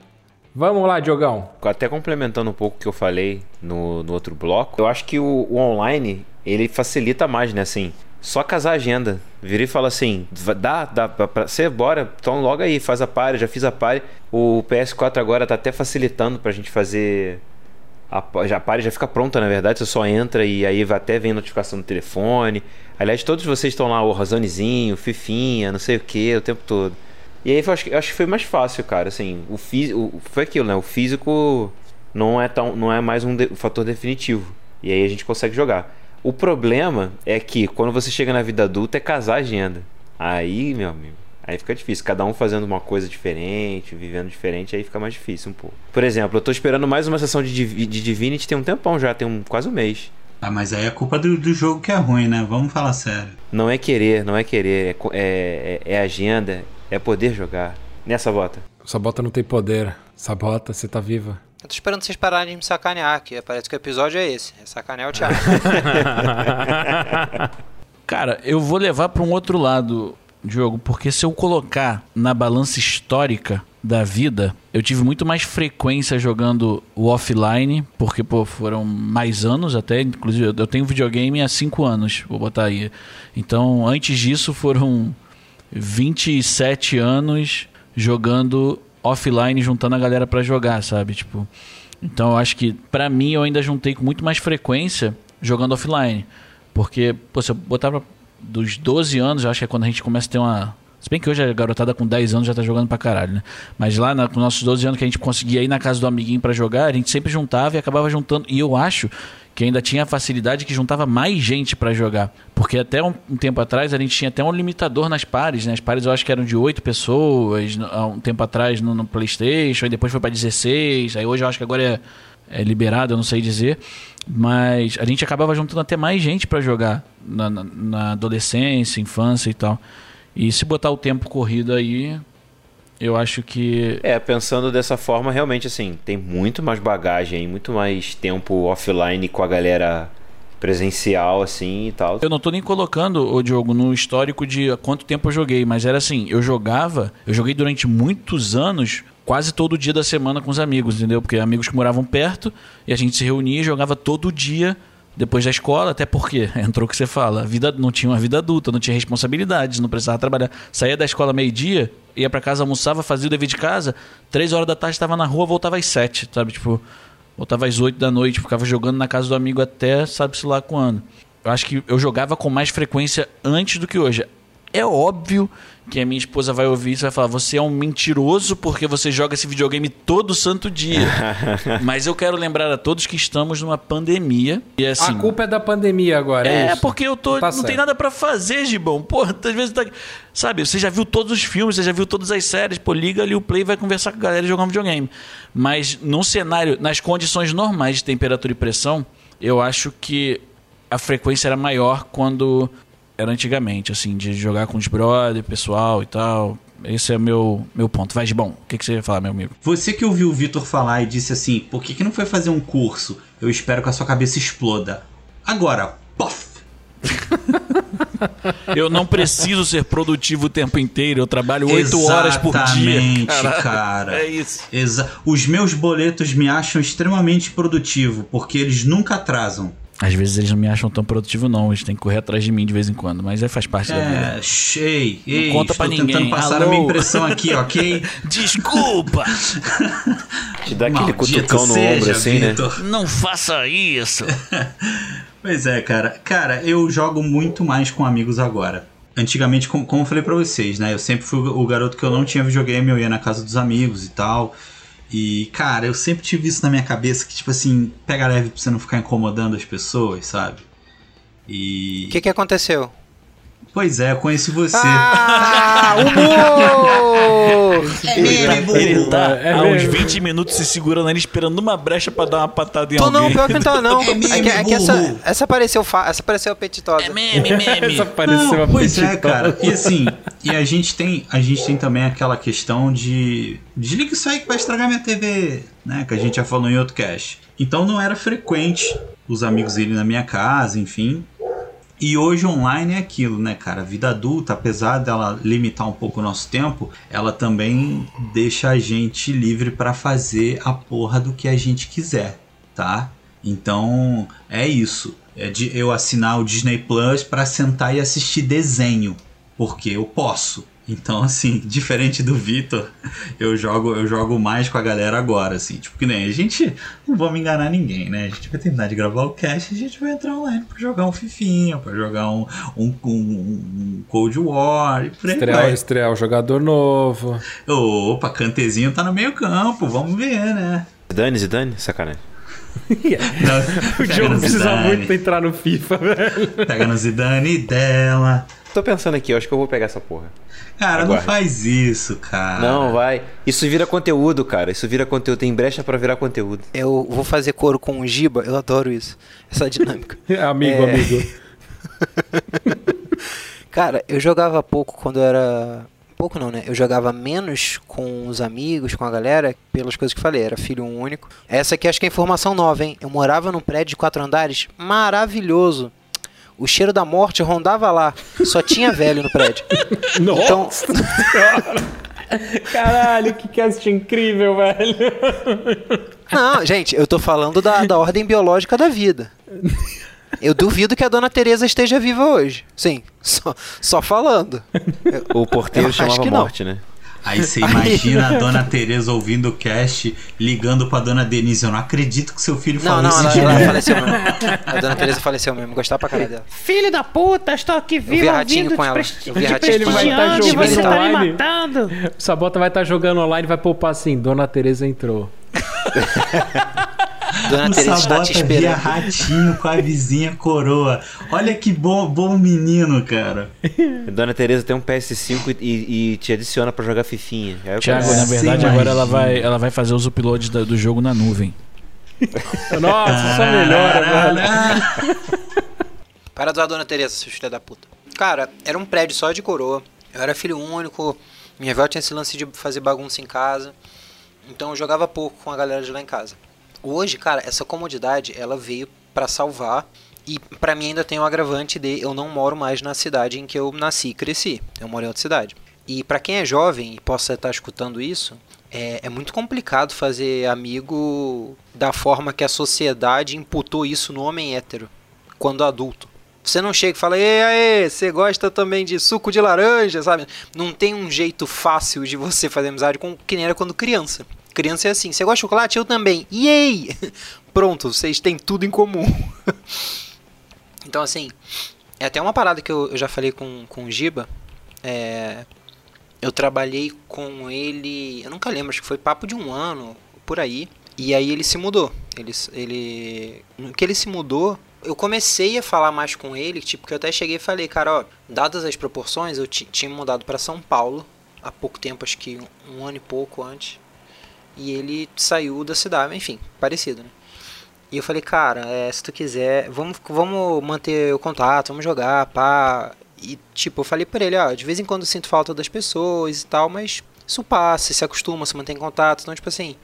Vamos lá, Diogão. Até complementando um pouco o que eu falei no, no outro bloco, eu acho que o, o online, ele facilita mais, né? Assim, só casar a agenda. Vira e fala assim: dá, dá pra você, bora, então logo aí, faz a pare, já fiz a pare. O PS4 agora tá até facilitando pra gente fazer. A, já pare já fica pronta, na verdade, você só entra e aí vai até vem notificação no telefone. Aliás, todos vocês estão lá, o Razonezinho, Fifinha, não sei o que, o tempo todo. E aí eu acho, eu acho que foi mais fácil, cara. Assim, o físico. Foi aquilo, né? O físico não é, tão, não é mais um, de, um fator definitivo. E aí a gente consegue jogar. O problema é que quando você chega na vida adulta é casar a agenda. Aí, meu amigo, aí fica difícil. Cada um fazendo uma coisa diferente, vivendo diferente, aí fica mais difícil um pouco. Por exemplo, eu tô esperando mais uma sessão de, de Divinity tem um tempão já, tem um, quase um mês. Ah, mas aí é culpa do, do jogo que é ruim, né? Vamos falar sério. Não é querer, não é querer, é, é, é agenda, é poder jogar. Nessa bota. Sabota não tem poder. Sabota, você tá viva. Eu tô esperando vocês pararem de me sacanear, que parece que o episódio é esse. É sacanear o Thiago. Cara, eu vou levar para um outro lado, Diogo, porque se eu colocar na balança histórica da vida, eu tive muito mais frequência jogando o offline, porque pô, foram mais anos até, inclusive eu tenho videogame há 5 anos, vou botar aí. Então, antes disso foram 27 anos jogando offline juntando a galera para jogar, sabe? Tipo, então eu acho que para mim eu ainda juntei com muito mais frequência jogando offline. Porque, pô, se eu botar pra, dos 12 anos, eu acho que é quando a gente começa a ter uma. Se bem que hoje a garotada com 10 anos já tá jogando pra caralho, né? Mas lá na, com nossos 12 anos que a gente conseguia ir na casa do amiguinho para jogar, a gente sempre juntava e acabava juntando. E eu acho que ainda tinha a facilidade que juntava mais gente para jogar. Porque até um, um, tempo atrás a gente tinha até um limitador nas pares, né? As pares eu acho que eram de 8 pessoas, há um tempo atrás no, no PlayStation, e depois foi para 16, aí hoje eu acho que agora é, é, liberado, eu não sei dizer. Mas a gente acabava juntando até mais gente para jogar na, na, na adolescência, infância e tal. E se botar o tempo corrido aí, eu acho que. É, pensando dessa forma, realmente, assim, tem muito mais bagagem, muito mais tempo offline com a galera presencial, assim e tal. Eu não tô nem colocando, o Diogo, no histórico de quanto tempo eu joguei, mas era assim, eu jogava, eu joguei durante muitos anos, quase todo dia da semana com os amigos, entendeu? Porque amigos que moravam perto e a gente se reunia e jogava todo dia depois da escola, até porque entrou o que você fala, vida não tinha uma vida adulta, não tinha responsabilidades, não precisava trabalhar. Saía da escola meio-dia, ia para casa, almoçava, fazia o dever de casa, três horas da tarde estava na rua, voltava às sete, sabe? Tipo, voltava às oito da noite, ficava jogando na casa do amigo até sabe-se lá quando. Eu acho que eu jogava com mais frequência antes do que hoje. É óbvio que a minha esposa vai ouvir isso e vai falar: você é um mentiroso porque você joga esse videogame todo santo dia. Mas eu quero lembrar a todos que estamos numa pandemia. E assim, a culpa é da pandemia agora. É, é porque eu tô. Tá não tem nada para fazer, Gibão. Porra, às vezes tá. Sabe, você já viu todos os filmes, você já viu todas as séries, pô, liga ali o play e vai conversar com a galera e jogar um videogame. Mas num cenário, nas condições normais de temperatura e pressão, eu acho que a frequência era maior quando era antigamente, assim, de jogar com os brother, pessoal e tal. Esse é o meu, meu ponto. Vai, de bom. O que, que você ia falar, meu amigo? Você que ouviu o Vitor falar e disse assim: por que, que não foi fazer um curso? Eu espero que a sua cabeça exploda. Agora, pof! eu não preciso ser produtivo o tempo inteiro. Eu trabalho oito horas por dia. Exatamente, cara. É isso. Exa Os meus boletos me acham extremamente produtivo porque eles nunca atrasam. Às vezes eles não me acham tão produtivo, não. Eles têm que correr atrás de mim de vez em quando. Mas é, faz parte é, da vida. É, cheio. Ei, não conta pra ninguém. tentando passar Alô? a minha impressão aqui, ok? Desculpa! Te dá aquele cutucão no seja, ombro assim, né? Victor. né? Não faça isso! pois é, cara. Cara, eu jogo muito mais com amigos agora. Antigamente, como, como eu falei pra vocês, né? Eu sempre fui o garoto que eu não tinha videogame, eu ia na casa dos amigos e tal. E, cara, eu sempre tive isso na minha cabeça que, tipo assim, pega leve pra você não ficar incomodando as pessoas, sabe? E. O que, que aconteceu? Pois é, eu conheci você. Ah, humor! é ele, ele tá é há uns 20 minutos se segurando ali, esperando uma brecha pra dar uma patada em Tô alguém. não, pior que não tá não. É, meme, é, que, é que essa, essa apareceu, essa apareceu apetitosa. É meme, meme. essa apareceu não, Pois é, cara. E assim, e a gente tem, a gente tem também aquela questão de desliga isso aí que vai estragar minha TV, né? Que a gente já falou em outro cast. Então não era frequente os amigos irem na minha casa, enfim. E hoje online é aquilo, né, cara? A vida adulta, apesar dela limitar um pouco o nosso tempo, ela também deixa a gente livre para fazer a porra do que a gente quiser, tá? Então é isso. é, de eu assinar o Disney Plus pra sentar e assistir desenho. Porque eu posso. Então, assim, diferente do Vitor, eu jogo, eu jogo mais com a galera agora, assim. Tipo, que nem a gente. Não vamos enganar ninguém, né? A gente vai terminar de gravar o cast e a gente vai entrar online pra jogar um Fifinha, pra jogar um, um, um, um Cold War e por aí Estrear, vai. estrear o jogador novo. Opa, Cantezinho tá no meio campo, vamos ver, né? Zidane, Zidane? Sacanagem. Não, O Diogo precisa Zidane, muito entrar no FIFA, velho. Pega no Zidane dela. Tô pensando aqui, eu acho que eu vou pegar essa porra. Cara, não Aguarde. faz isso, cara. Não, vai. Isso vira conteúdo, cara. Isso vira conteúdo. Tem brecha pra virar conteúdo. Eu vou fazer coro com o Giba, eu adoro isso. Essa dinâmica. amigo, É. amigo. Cara, eu jogava pouco quando eu era. Pouco não, né? Eu jogava menos com os amigos, com a galera, pelas coisas que falei, era filho único. Essa aqui acho que é informação nova, hein? Eu morava num prédio de quatro andares maravilhoso. O cheiro da morte rondava lá. Só tinha velho no prédio. Então, Nossa senhora. Caralho, que cast incrível, velho. não, gente, eu tô falando da, da ordem biológica da vida. Eu duvido que a dona Teresa esteja viva hoje. Sim, só, só falando. O porteiro Eu chamava que não. morte, né? Aí você imagina a dona Tereza ouvindo o cast, ligando pra dona Denise. Eu não acredito que seu filho Não, falou não, isso ela, de ela mim. faleceu mesmo. A dona Teresa faleceu mesmo, gostava pra caralho dela. Filho da puta, estou aqui vi vivo ouvindo com ela. Eu vi te vai tá prestigiando e você tá me matando. O Sabota vai estar jogando online e vai poupar assim: Dona Tereza entrou. Dona O Teresa está te Sabota via esperando. ratinho com a vizinha coroa. Olha que bom, bom menino, cara. Dona Teresa tem um PS5 e, e te adiciona pra jogar fifinha. Thiago, quero- na verdade, agora ela vai, ela vai fazer os uploads da- do jogo na nuvem. Nossa, só melhora, velho. Para a Dona Teresa, seu filho da puta. Cara, era um prédio só de coroa. Eu era filho único. Minha avó tinha esse lance de fazer bagunça em casa. Então eu jogava pouco com a galera de lá em casa. Hoje, cara, essa comodidade, ela veio pra salvar. E pra mim ainda tem o agravante de eu não moro mais na cidade em que eu nasci e cresci. Eu moro em outra cidade. E pra quem é jovem e possa estar escutando isso, é, é muito complicado fazer amigo da forma que a sociedade imputou isso no homem hétero, quando adulto. Você não chega e fala, ei, aí, você gosta também de suco de laranja, sabe? Não tem um jeito fácil de você fazer amizade com que nem era quando criança. Criança é assim, você gosta de chocolate? Eu também. Yay! Pronto, vocês têm tudo em comum. então, assim, é até uma parada que eu, eu já falei com, com o Giba. É, eu trabalhei com ele, eu nunca lembro, acho que foi papo de um ano, por aí. E aí ele se mudou. Ele, ele, no que ele se mudou, eu comecei a falar mais com ele, tipo, que eu até cheguei e falei, cara, ó, dadas as proporções, eu ti- tinha mudado para São Paulo há pouco tempo, acho que um ano e pouco antes. E ele saiu da cidade, enfim, parecido, né? E eu falei, cara, é, se tu quiser, vamos, vamos manter o contato, vamos jogar, pá. E tipo, eu falei pra ele, ó, de vez em quando eu sinto falta das pessoas e tal, mas isso passa, se acostuma, se mantém em contato. Então, tipo assim,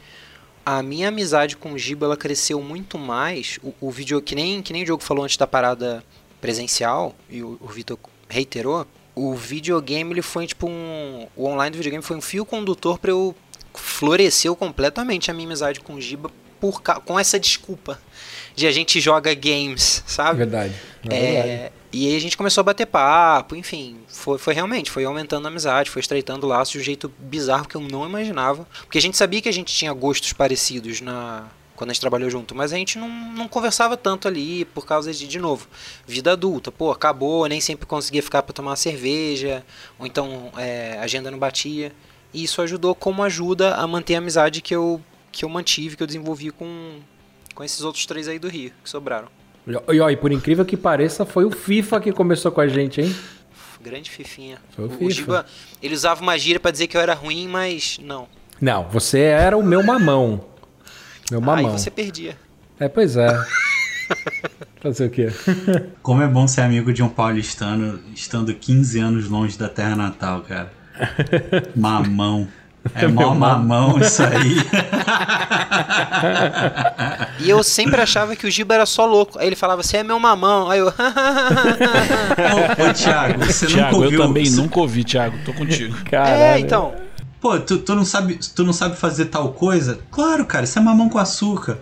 a minha amizade com o Giba, ela cresceu muito mais. O, o vídeo, que nem, que nem o Diogo falou antes da parada presencial, e o, o Vitor reiterou, o videogame, ele foi tipo um... O online do videogame foi um fio condutor pra eu... Floresceu completamente a minha amizade com o Giba por, com essa desculpa de a gente joga games, sabe? verdade. É verdade. É, e aí a gente começou a bater papo, enfim, foi, foi realmente, foi aumentando a amizade, foi estreitando o laço de um jeito bizarro que eu não imaginava. Porque a gente sabia que a gente tinha gostos parecidos na quando a gente trabalhou junto, mas a gente não, não conversava tanto ali por causa de, de novo, vida adulta. Pô, acabou, nem sempre conseguia ficar para tomar uma cerveja, ou então é, a agenda não batia. E isso ajudou como ajuda a manter a amizade que eu, que eu mantive, que eu desenvolvi com, com esses outros três aí do Rio, que sobraram. E, ó, e por incrível que pareça, foi o FIFA que começou com a gente, hein? Grande fifinha. Foi o o, FIFA. o Giba, ele usava uma gíria pra dizer que eu era ruim, mas não. Não, você era o meu mamão. Meu Aí mamão. você perdia. É, pois é. Fazer o quê? Como é bom ser amigo de um paulistano estando 15 anos longe da terra natal, cara. Mamão. É mó mamão isso aí. E eu sempre achava que o Giba era só louco. Aí ele falava, você é meu mamão. Aí eu. Ô, ô Thiago, você nunca Thiago, eu ouviu... também você- nunca ouvi, Thiago. Tô contigo. Caralho. é, então. Pô, tu, tu, não sabe, tu não sabe fazer tal coisa? Claro, cara, isso é mamão com açúcar.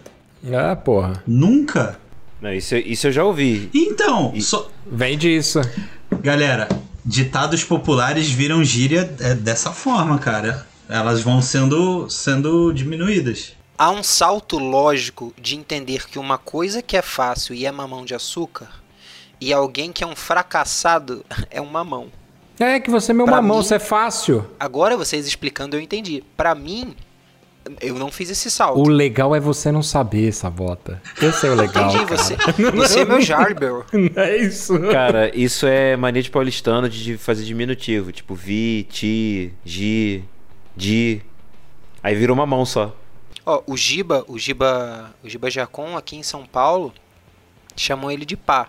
Ah, porra. Nunca? Não, isso, isso eu já ouvi. Então, E- só- Vem disso. galera, ditados populares viram gíria é, dessa forma, cara. Elas vão sendo, sendo diminuídas. Há um salto lógico de entender que uma coisa que é fácil e é mamão de açúcar, e alguém que é um fracassado é um mamão. É que você é meu Pra mamão, mim- você é fácil. Agora vocês explicando eu entendi. Pra mim, eu não fiz esse salto. O legal é você não saber, Sabota. Esse é o legal. Entendi, cara. você, você é meu Jarber. É isso. Cara, isso é mania de paulistano de fazer diminutivo. Tipo, vi, ti, gi, di. Aí virou uma mão só. Ó, o Giba, o Giba, o Giba Jacon aqui em São Paulo, chamam ele de pá.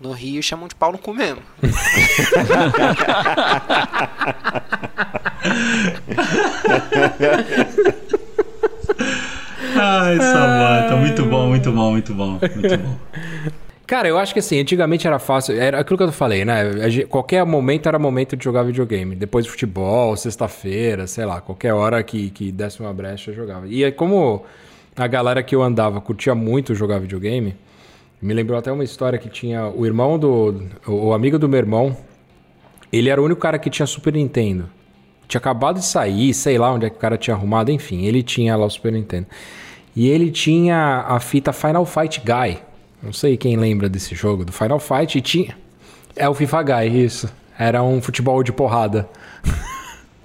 No Rio chamam de pau no cu mesmo. Ai, Samanta, muito bom, muito bom, muito bom, muito bom. Cara, eu acho que assim, antigamente era fácil. Era aquilo que eu falei, né? Gente- Qualquer momento era momento de jogar videogame. Depois do futebol, sexta-feira, sei lá, qualquer hora que, que desse uma brecha eu jogava. E aí, como a galera que eu andava curtia muito jogar videogame, me lembrou até uma história que tinha o irmão do. O amigo do meu irmão, ele era o único cara que tinha Super Nintendo. Tinha acabado de sair, sei lá onde é que o cara tinha arrumado, enfim, ele tinha lá o Super Nintendo. E ele tinha a fita Final Fight Guy. Não sei quem lembra desse jogo, do Final Fight. E tinha. É o FIFA Guy, isso. Era um futebol de porrada.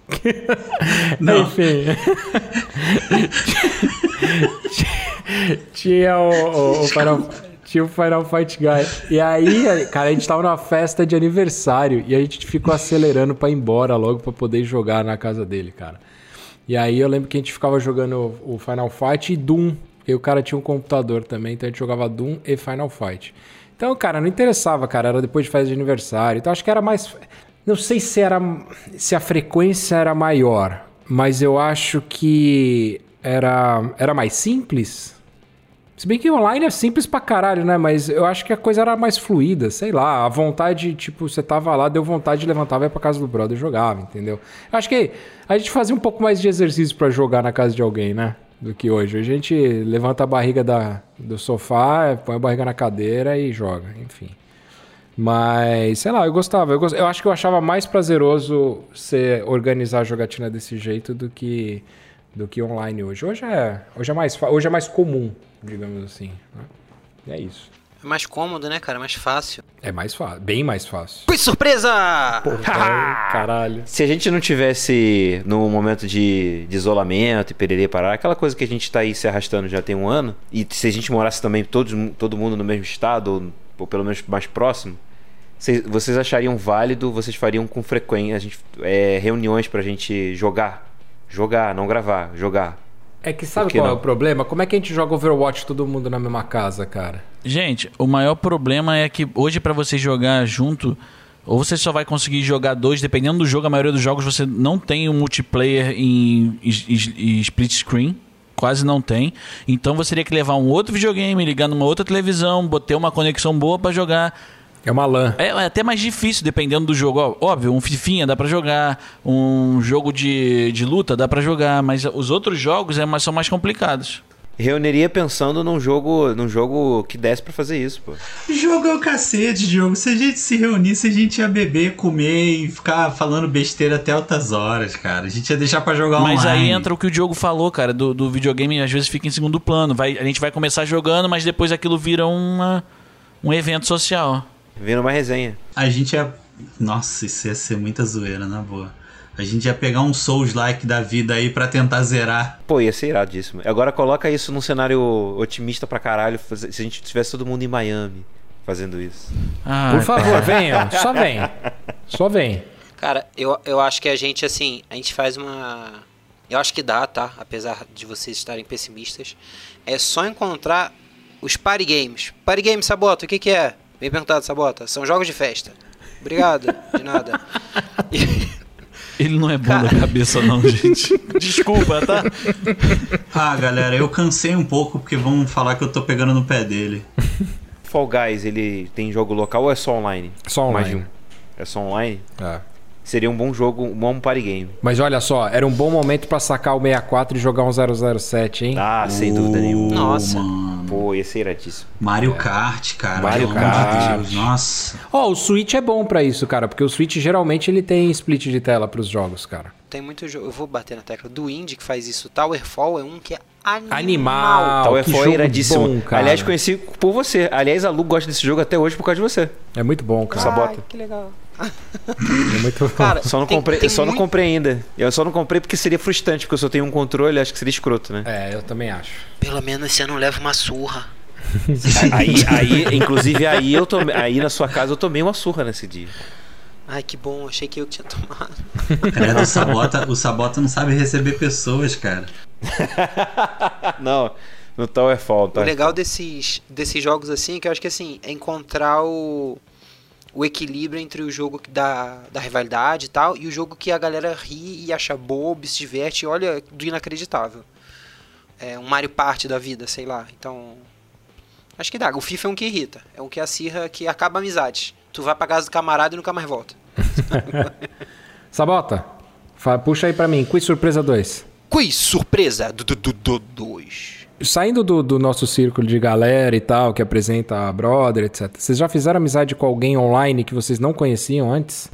Não. Enfim. tinha o, o- o Final, tinha o Final Fight Guy. E aí, cara, a gente tava numa festa de aniversário e a gente ficou acelerando pra ir embora logo pra poder jogar na casa dele, cara. E aí eu lembro que a gente ficava jogando o Final Fight e Doom. Porque o cara tinha um computador também, então a gente jogava Doom e Final Fight. Então, cara, não interessava, cara. Era depois de festa de aniversário. Então acho que era mais. Não sei se era. se a frequência era maior, mas eu acho que era, era mais simples. Se bem que online é simples pra caralho, né? Mas eu acho que a coisa era mais fluida, sei lá. A vontade, tipo, você tava lá, deu vontade de levantar, vai pra casa do brother e jogava, entendeu? Eu acho que a gente fazia um pouco mais de exercício pra jogar na casa de alguém, né? Do que hoje. A gente levanta a barriga da, do sofá, põe a barriga na cadeira e joga, enfim. Mas, sei lá, eu gostava. Eu, gost... eu acho que eu achava mais prazeroso você organizar a jogatina desse jeito do que, do que online hoje. Hoje é, hoje é, mais, hoje é mais comum, digamos assim. né? É isso. É mais cômodo, né, cara? Mais fácil. É mais fácil, bem mais fácil. Ui, surpresa! Ai, caralho. Se a gente não tivesse no momento de, de isolamento e pererê parar, aquela coisa que a gente tá aí se arrastando já tem um ano, e se a gente morasse também todos, todo mundo no mesmo estado, ou, ou pelo menos mais próximo, cês- vocês achariam válido, vocês fariam com frequência a gente, é, reuniões pra gente jogar? Jogar, não gravar, jogar. É que sabe que qual é não? o problema? Como é que a gente joga Overwatch todo mundo na mesma casa, cara? Gente, o maior problema é que hoje pra você jogar junto, ou você só vai conseguir jogar dois, dependendo do jogo, a maioria dos jogos você não tem um multiplayer em, es- em split screen. Quase não tem. Então você teria que levar um outro videogame, ligar numa outra televisão, botar uma conexão boa pra jogar. É uma LAN. É, é até mais difícil, dependendo do jogo. Óbvio, um Fifinha dá pra jogar, um jogo de, de luta dá pra jogar, mas os outros jogos é, mais- são mais complicados. Reuniria pensando num jogo, num jogo que desse pra fazer isso, pô. Jogo é o cacete, Diogo. Se a gente se reunisse, a gente ia beber, comer e ficar falando besteira até altas horas, cara. A gente ia deixar pra jogar Mas online. aí entra o que o Diogo falou, cara, do, do videogame às vezes fica em segundo plano. Vai, a gente vai começar jogando, mas depois aquilo vira uma, um evento social. Vendo uma resenha. A gente ia. Nossa, isso ia ser muita zoeira, na boa. A gente ia pegar um Souls-like da vida aí pra tentar zerar. Pô, ia ser iradíssimo. Agora coloca isso num cenário otimista pra caralho, se a gente tivesse todo mundo em Miami fazendo isso. Ah, Por favor, venha. Só vem. Só vem. Cara, eu, eu acho que a gente, assim, a gente faz uma. Eu acho que dá, tá? Apesar de vocês estarem pessimistas. É só encontrar os party games. Party games, Sabota, o que, que é? Bem perguntado, Sabota. São jogos de festa. Obrigado, de nada. Ele não é bom da cabeça, não, gente. Desculpa, tá? Ah, galera, eu cansei um pouco porque vão falar que eu tô pegando no pé dele. Fall Guys, ele tem jogo local ou é só online? Só Mais de online. um. É só online? É. Seria um bom jogo, um bom party game. Mas olha só, era um bom momento pra sacar o 64 e jogar um 007, hein? Ah, sem dúvida nenhuma. Nossa. Mano. Pô, ia ser iradíssimo. Mario Kart, cara. Mario de Kart. Deus, Nossa. Ó, o Switch é bom pra isso, cara, porque o Switch geralmente ele tem split de tela pros jogos, cara. Tem muito jogo. Eu vou bater na tecla. Do Indie que faz isso. Towerfall é um que é animal. Animal. Tal que é iradíssimo. bom, cara. Aliás, conheci por você. Aliás, a Lu gosta desse jogo até hoje por causa de você. É muito bom, cara. Sabota. Ai, que legal. É muito bom. Cara, Só não tem- comprei, tem só não muito- comprei ainda. Eu só não comprei porque seria frustrante, porque eu só tenho um controle, acho que seria escroto, né? É, eu também acho. Pelo menos você não leva uma surra. Aí, aí, inclusive aí eu tomei, aí na sua casa eu tomei uma surra nesse dia. Ai, que bom. Achei que eu que tinha tomado. Cara, o Sabota, o Sabota não sabe receber pessoas, cara. Não, no tal é falta. O legal desses, desses jogos assim é que eu acho que assim, é encontrar o, o equilíbrio entre o jogo da, da rivalidade e tal, e o jogo que a galera ri e acha bobo, se diverte olha do inacreditável. É um Mario Party da vida, sei lá. Então. Acho que dá. O FIFA é um que irrita. É um que acirra que acaba a amizade. Tu vai pra casa do camarada e nunca mais volta. Sabota, puxa aí pra mim. Quiz Surpresa 2. Quiz surpresa do 2. Saindo do, do nosso círculo de galera e tal, que apresenta a brother, etc. Vocês já fizeram amizade com alguém online que vocês não conheciam antes?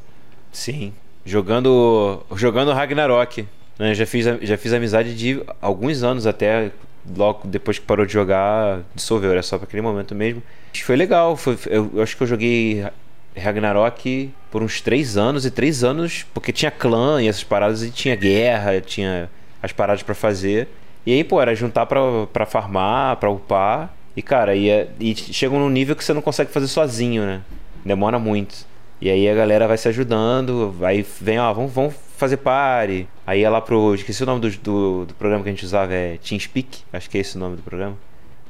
Sim. Jogando. Jogando Ragnarok. Né? Já, fiz, já fiz amizade de alguns anos até. Logo depois que parou de jogar, dissolveu. Era só pra aquele momento mesmo. Foi legal. Foi, eu, eu acho que eu joguei Ra- Ragnarok por uns três anos. E três anos. Porque tinha clã e essas paradas. E tinha guerra, tinha as paradas pra fazer. E aí, pô, era juntar pra, pra farmar, pra upar. E, cara, ia, e chega num nível que você não consegue fazer sozinho, né? Demora muito. E aí a galera vai se ajudando, aí vem, ó, vamos, vamos fazer party. Aí ia lá pro. Esqueci o nome do, do, do programa que a gente usava, é TeamSpeak, acho que é esse o nome do programa.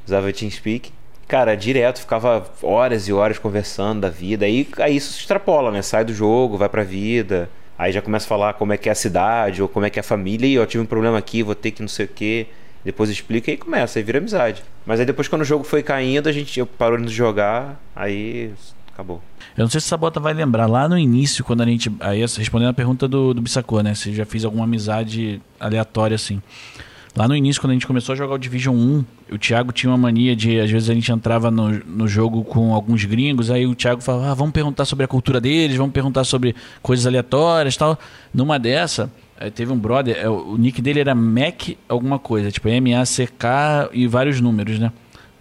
Usava TeamSpeak. Cara, direto, ficava horas e horas conversando da vida. Aí, aí isso se extrapola, né? Sai do jogo, vai pra vida. Aí já começa a falar como é que é a cidade, ou como é que é a família. E ó, tive um problema aqui, vou ter que não sei o quê. Depois explica e começa, aí vira amizade. Mas aí depois quando o jogo foi caindo, a gente eu parou de jogar, aí acabou. Eu não sei se Sabota vai lembrar, lá no início, quando a gente. Aí, respondendo a pergunta do, do Bissacô, né? Se já fiz alguma amizade aleatória assim. Lá no início, quando a gente começou a jogar o Division 1, o Thiago tinha uma mania de, às vezes a gente entrava no, no jogo com alguns gringos, aí o Thiago falava, ah, vamos perguntar sobre a cultura deles, vamos perguntar sobre coisas aleatórias e tal. Numa dessa, teve um brother, eh, o nick dele era Mac alguma coisa, tipo M-A-C-K e vários números, né?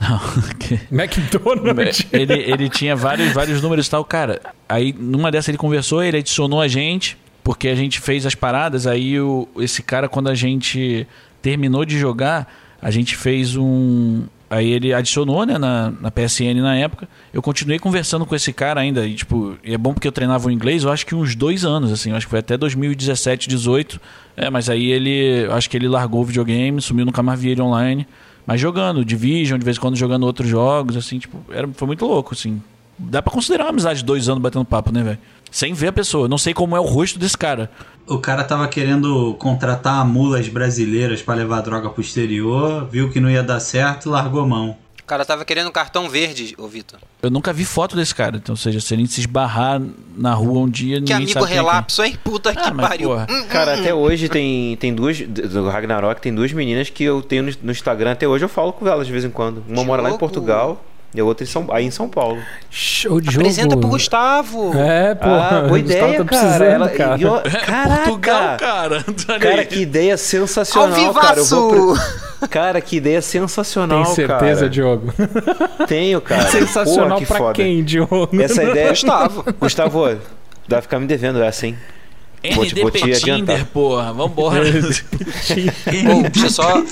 Não, que- McDonald's. ele, ele tinha vários, vários números e tal, cara. Aí numa dessa ele conversou, ele adicionou a gente, porque a gente fez as paradas. Aí o, esse cara, quando a gente terminou de jogar, a gente fez um. Aí ele adicionou, né, na, na PSN na época. Eu continuei conversando com esse cara ainda. E, tipo, e é bom porque eu treinava o inglês, eu acho que uns dois anos, assim. Acho que foi até 2017, 18. É, mas aí ele. Acho que ele largou o videogame, sumiu, nunca mais vi ele online. Mas jogando, Division, de vez em quando jogando outros jogos, assim, tipo, era, foi muito louco, assim. Dá pra considerar uma amizade de dois anos batendo papo, né, velho? Sem ver a pessoa. Eu não sei como é o rosto desse cara. O cara tava querendo contratar mulas brasileiras pra levar droga pro exterior, viu que não ia dar certo e largou a mão. O cara tava querendo um cartão verde, ô Vitor. Eu nunca vi foto desse cara. Então, ou seja, se a gente se esbarrar na rua um dia, Que ninguém amigo é quem. relapso, hein? Puta Ah, que pariu. porra. Hum, Cara, hum, até hum. hoje tem, tem duas. Do Ragnarok tem duas meninas que eu tenho no, Instagram. Até hoje eu falo com elas de vez em quando. Uma mora lá em. Portugal e a outra em São, aí em São Paulo. Show de jogo. Apresenta pro Gustavo. É, pô. ah, boa o Gustavo ideia, tá cara. precisando, Ela, cara. e, ó, Portugal, caraca! cara. Olha Cara, aí. que ideia sensacional, cara. Eu vou pre- Cara, que ideia sensacional, Tem certeza, cara. Diogo? Tenho, cara. Sensacional Porra, que pra foda. quem, Diogo? Essa ideia. Gustavo. Gustavo, vai ficar me devendo essa, hein? Vou te- vou te adiantar. Tinder, porra. Vambora. Ô, deixa eu só.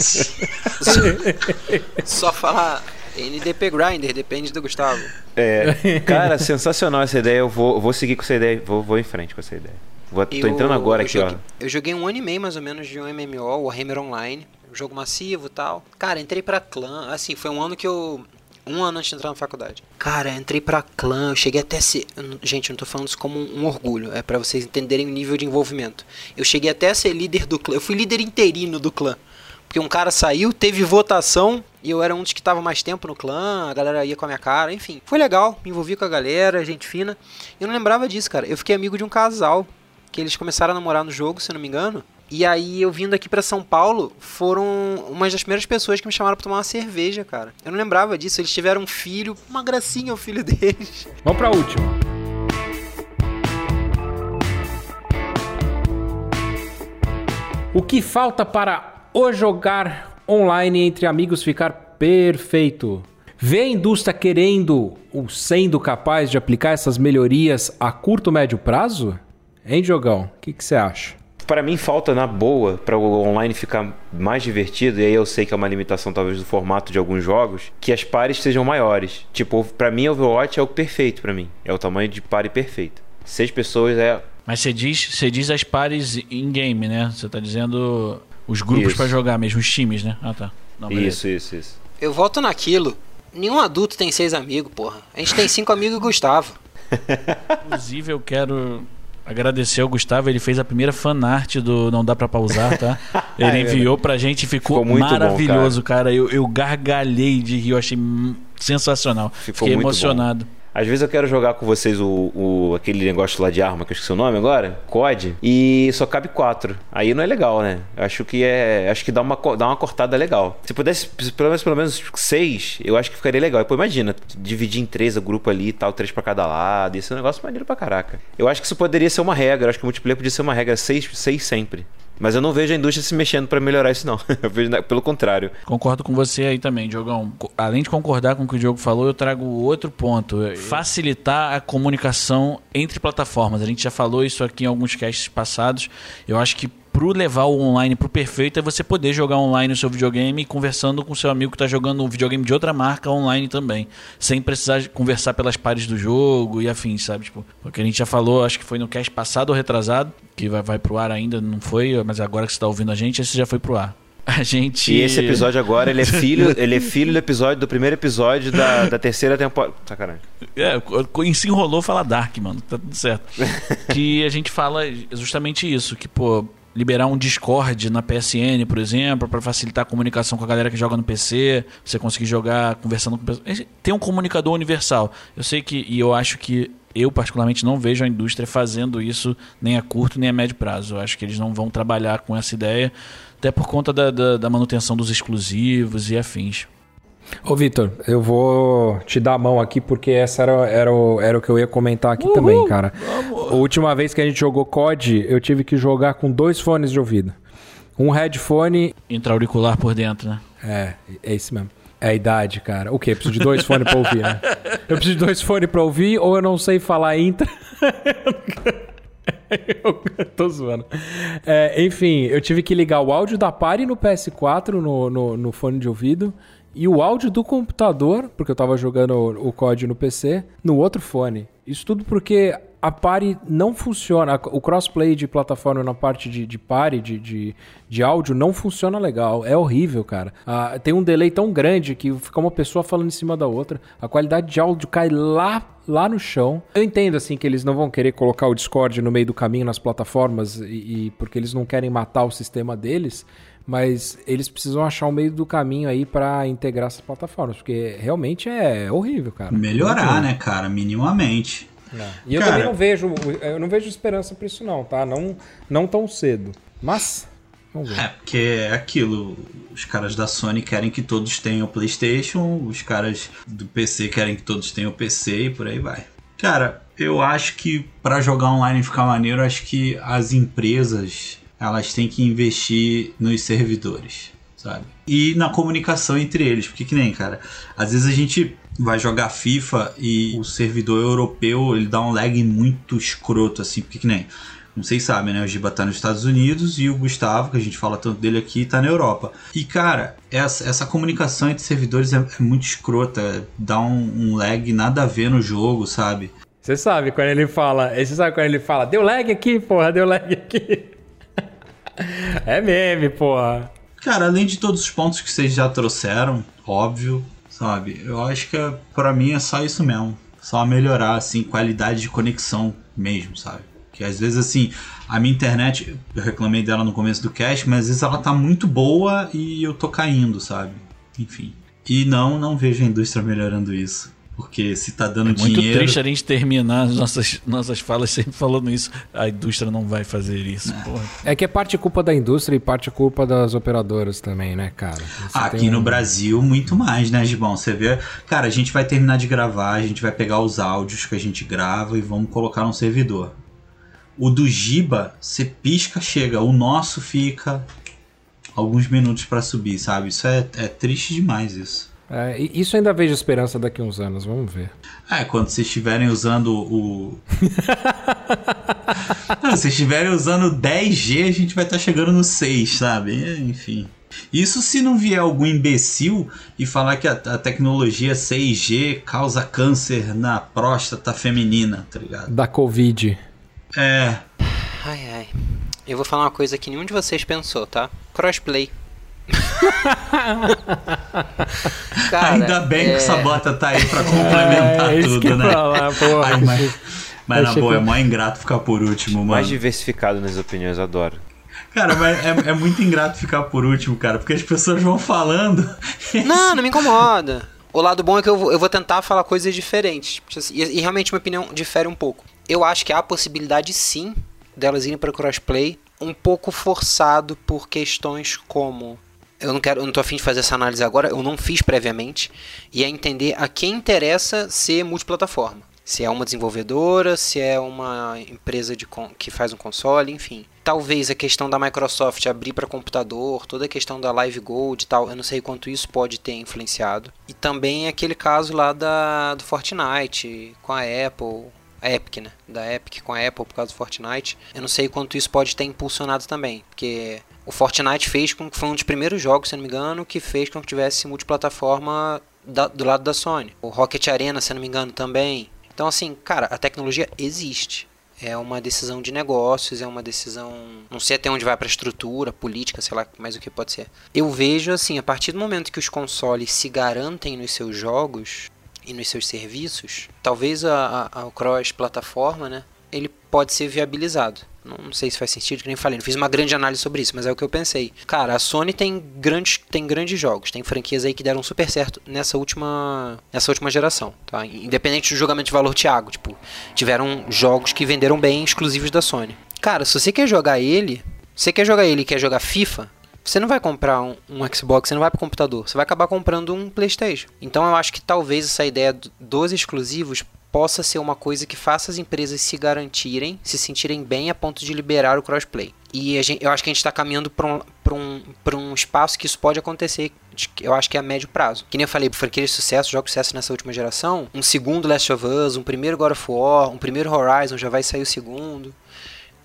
só falar. NDP Grinder, depende do Gustavo. É, cara, sensacional essa ideia. Eu vou, vou seguir com essa ideia. Vou, vou em frente com essa ideia. Vou, tô Eu- entrando agora eu aqui, joguei, ó. Eu joguei um ano e meio mais ou menos de um MMO, o Warhammer Online. Um jogo massivo e tal. Cara, entrei pra clã. Assim, foi um ano que eu. Um ano antes de entrar na faculdade. Cara, entrei pra clã, eu cheguei até a ser. Gente, eu não tô falando isso como um, um orgulho, é pra vocês entenderem o nível de envolvimento. Eu cheguei até a ser líder do clã. Eu fui líder interino do clã. Porque um cara saiu, teve votação, e eu era um dos que tava mais tempo no clã, a galera ia com a minha cara, enfim. Foi legal, me envolvi com a galera, gente fina. Eu não lembrava disso, cara. Eu fiquei amigo de um casal, que eles começaram a namorar no jogo, se não me engano. E aí eu vindo aqui pra São Paulo, foram umas das primeiras pessoas que me chamaram pra tomar uma cerveja, cara. Eu não lembrava disso, eles tiveram um filho, uma gracinha o filho deles. Vamos pra última. O que falta para o jogar online entre amigos ficar perfeito? Vê a indústria querendo ou sendo capaz de aplicar essas melhorias a curto médio prazo? Hein, Jogão? O que que você acha? Para mim falta na boa para o online ficar mais divertido e aí eu sei que é uma limitação talvez do formato de alguns jogos que as pares sejam maiores. Tipo, para mim Overwatch é o perfeito para mim. É o tamanho de pare perfeito. Seis pessoas é Mas você diz, você diz as pares in-game, né? Você tá dizendo os grupos pra jogar mesmo, os times, né? Ah, tá. Não, isso, isso, isso. Eu volto naquilo. Nenhum adulto tem seis amigos, porra. A gente tem cinco amigos e Gustavo. Inclusive, eu quero agradecer ao Gustavo. Ele fez a primeira fanart do Não Dá Pra Pausar, tá? Ele enviou pra gente e ficou, Ficou muito bom, maravilhoso, cara. Eu, eu gargalhei de rir, eu achei sensacional. Ficou Fiquei muito emocionado. Às vezes eu quero jogar com vocês o, o- aquele negócio lá de arma, que eu esqueci o nome agora, COD, e só cabe quatro. Aí não é legal, né? Acho que é. Acho que dá uma, dá uma cortada legal. Se pudesse, pelo menos, pelo menos seis, eu acho que ficaria legal. E, pô, imagina, dividir em três o grupo ali e tal, três pra cada lado. Isso é um negócio maneiro pra caraca. Eu acho que isso poderia ser uma regra. Eu acho que o multiplayer podia ser uma regra, seis, seis sempre. Mas eu não vejo a indústria se mexendo pra melhorar isso, não. Eu vejo na- pelo contrário. Concordo com você aí também, Diogão. Além de concordar com o que o Diogo falou, eu trago outro ponto. Facilitar a comunicação entre plataformas. A gente já falou isso aqui em alguns casts passados. Eu acho que pro levar o online pro perfeito é você poder jogar online o seu videogame conversando com seu amigo que tá jogando um videogame de outra marca online também. Sem precisar conversar pelas pares do jogo e afins, sabe? Tipo, porque a gente já falou, acho que foi no cast passado ou retrasado, que vai, vai pro ar ainda, não foi, mas agora que você tá ouvindo a gente, esse já foi pro ar. A gente. E esse episódio agora, ele é filho, ele é filho do episódio, do primeiro episódio da, da terceira temporada. Sacanagem. É, se enrolou fala Dark, mano. Tá tudo certo. que a gente fala justamente isso, que, pô, liberar um Discord na PSN, por exemplo, pra facilitar a comunicação com a galera que joga no PC, você conseguir jogar conversando com pessoas. Tem um comunicador universal. Eu sei que, e eu acho que eu particularmente não vejo a indústria fazendo isso nem a curto nem a médio prazo. Eu acho que eles não vão trabalhar com essa ideia, até por conta da, da, da manutenção dos exclusivos e afins. Ô, Vitor, eu vou te dar a mão aqui porque essa era, era, o, era o que eu ia comentar aqui também, cara. A última vez que a gente jogou COD, eu tive que jogar com dois fones de ouvido. Um headphone. Intra-auricular por dentro, né? É, é esse mesmo. É a idade, cara. O quê? Eu preciso de dois fones pra ouvir, né? Eu preciso de dois fones pra ouvir ou eu não sei falar intra. eu tô zoando. É, enfim, eu tive que ligar o áudio da Pari no PS4, no, no, no fone de ouvido, e o áudio do computador, porque eu tava jogando o, o COD no PC, no outro fone. Isso tudo porque a Pari não funciona. O crossplay de plataforma na parte de, de Pari, de, de, de áudio, não funciona legal. É horrível, cara. Ah, tem um delay tão grande que fica uma pessoa falando em cima da outra. A qualidade de áudio cai lá lá no chão. Eu entendo assim que eles não vão querer colocar o Discord no meio do caminho nas plataformas e, e porque eles não querem matar o sistema deles, mas eles precisam achar um meio do caminho aí pra integrar essas plataformas, porque realmente é horrível, cara. Melhorar, né, cara? Minimamente. E eu Cara- também não vejo, eu não vejo esperança pra isso não, tá? Não, não tão cedo. Mas vamos ver. É, porque é aquilo. Os caras da Sony querem que todos tenham o PlayStation, os caras do PC querem que todos tenham o PC e por aí vai. Cara, eu acho que pra jogar online e ficar maneiro, acho que as empresas elas têm que investir nos servidores, sabe? E na comunicação entre eles, porque que nem, cara, às vezes a gente vai jogar FIFA e o servidor europeu ele dá um lag muito escroto assim, porque que nem não sei se sabem, né? O Giba tá nos Estados Unidos e o Gustavo, que a gente fala tanto dele aqui, tá na Europa. E, cara, essa, essa comunicação entre servidores é, é muito escrota. Dá um, um lag nada a ver no jogo, sabe? Você sabe quando ele fala, você sabe quando ele fala, deu lag aqui, porra, deu lag aqui. É meme, porra. Cara, além de todos os pontos que vocês já trouxeram, óbvio, sabe? Eu acho que pra mim é só isso mesmo. Só melhorar, assim, qualidade de conexão mesmo, sabe? Que às vezes, assim, a minha internet, eu reclamei dela no começo do cast, mas às vezes ela tá muito boa e eu tô caindo, sabe? Enfim. E não, não vejo a indústria melhorando isso. Porque se tá dando Muito dinheiro. triste a gente terminar as nossas, nossas falas sempre falando isso. A indústria não vai fazer isso. Porra. É que é parte culpa da indústria e parte culpa das operadoras também, né, cara? Você Aqui tem no um- Brasil, muito mais, né, Gibão? Você vê. Cara, a gente vai terminar de gravar, a gente vai pegar os áudios que a gente grava e vamos colocar no servidor. O do Giba, você pisca, chega. O nosso fica alguns minutos pra subir, sabe? Isso é, é triste demais, isso. É, isso ainda vejo esperança daqui a uns anos, vamos ver. É, quando vocês estiverem usando o. Não, se estiverem usando 10G, a gente vai estar chegando no 6, sabe? É, Enfim. Isso se não vier algum imbecil e falar que a, a tecnologia 6G causa câncer na próstata feminina, tá ligado? Da Covid. É. Ai, ai. Eu vou falar uma coisa que nenhum de vocês pensou, tá? Crossplay. Cara, Ainda bem que é, o Sabota tá aí pra complementar É, que tudo, né? falar, porra. Ai, mas mas na boa, que- é mó ingrato ficar por último, mano. Mais diversificado nas opiniões, adoro. Cara, mas é, é muito ingrato ficar por último, cara, porque as pessoas vão falando. Não, não me incomoda. O lado bom é que eu vou, eu vou tentar falar coisas diferentes. Tipo assim, E, e realmente minha opinião difere um pouco. Eu acho que há a possibilidade sim delas irem para crossplay, um pouco forçado por questões como eu não quero, eu não tô afim de fazer essa análise agora, eu não fiz previamente, e é entender a quem interessa ser multiplataforma. Se é uma desenvolvedora, se é uma empresa de que faz um console, enfim. Talvez a questão da Microsoft abrir para computador, toda a questão da Live Gold e tal, eu não sei quanto isso pode ter influenciado. E também aquele caso lá da, do Fortnite com a Apple, a Epic, né? Da Epic com a Apple por causa do Fortnite. Eu não sei quanto isso pode ter impulsionado também, porque o Fortnite fez com que foi um dos primeiros jogos, se não me engano, que fez com que tivesse multiplataforma da- do lado da Sony. O Rocket Arena, se não me engano, também. Então, assim, cara, a tecnologia existe. É uma decisão de negócios, é uma decisão. Não sei até onde vai para estrutura, política, sei lá mais o que pode ser. Eu vejo assim, a partir do momento que os consoles se garantem nos seus jogos e nos seus serviços, talvez a, a, a cross-plataforma, né? Ele pode ser viabilizado. Não, sei se faz sentido, que nem falei. Não fiz uma grande análise sobre isso, mas é o que eu pensei. Cara, a Sony tem grandes, tem grandes jogos, tem franquias aí que deram super certo nessa última, nessa última geração, tá? Independente do julgamento de valor, Thiago, tipo, tiveram jogos que venderam bem exclusivos da Sony. Cara, se você quer jogar ele, você quer jogar ele e quer jogar FIFA, você não vai comprar um, um Xbox, você não vai pro computador, você vai acabar comprando um PlayStation. Então eu acho que talvez essa ideia do- dos exclusivos possa ser uma coisa que faça as empresas se garantirem, se sentirem bem a ponto de liberar o crossplay. E gente- eu acho que a gente está caminhando para um, um, um espaço que isso pode acontecer. Eu acho que é a médio prazo. Que nem eu falei, franquia de sucesso, jogos de sucesso nessa última geração. Um segundo Last of Us, um primeiro God of War, um primeiro Horizon, já vai sair o segundo.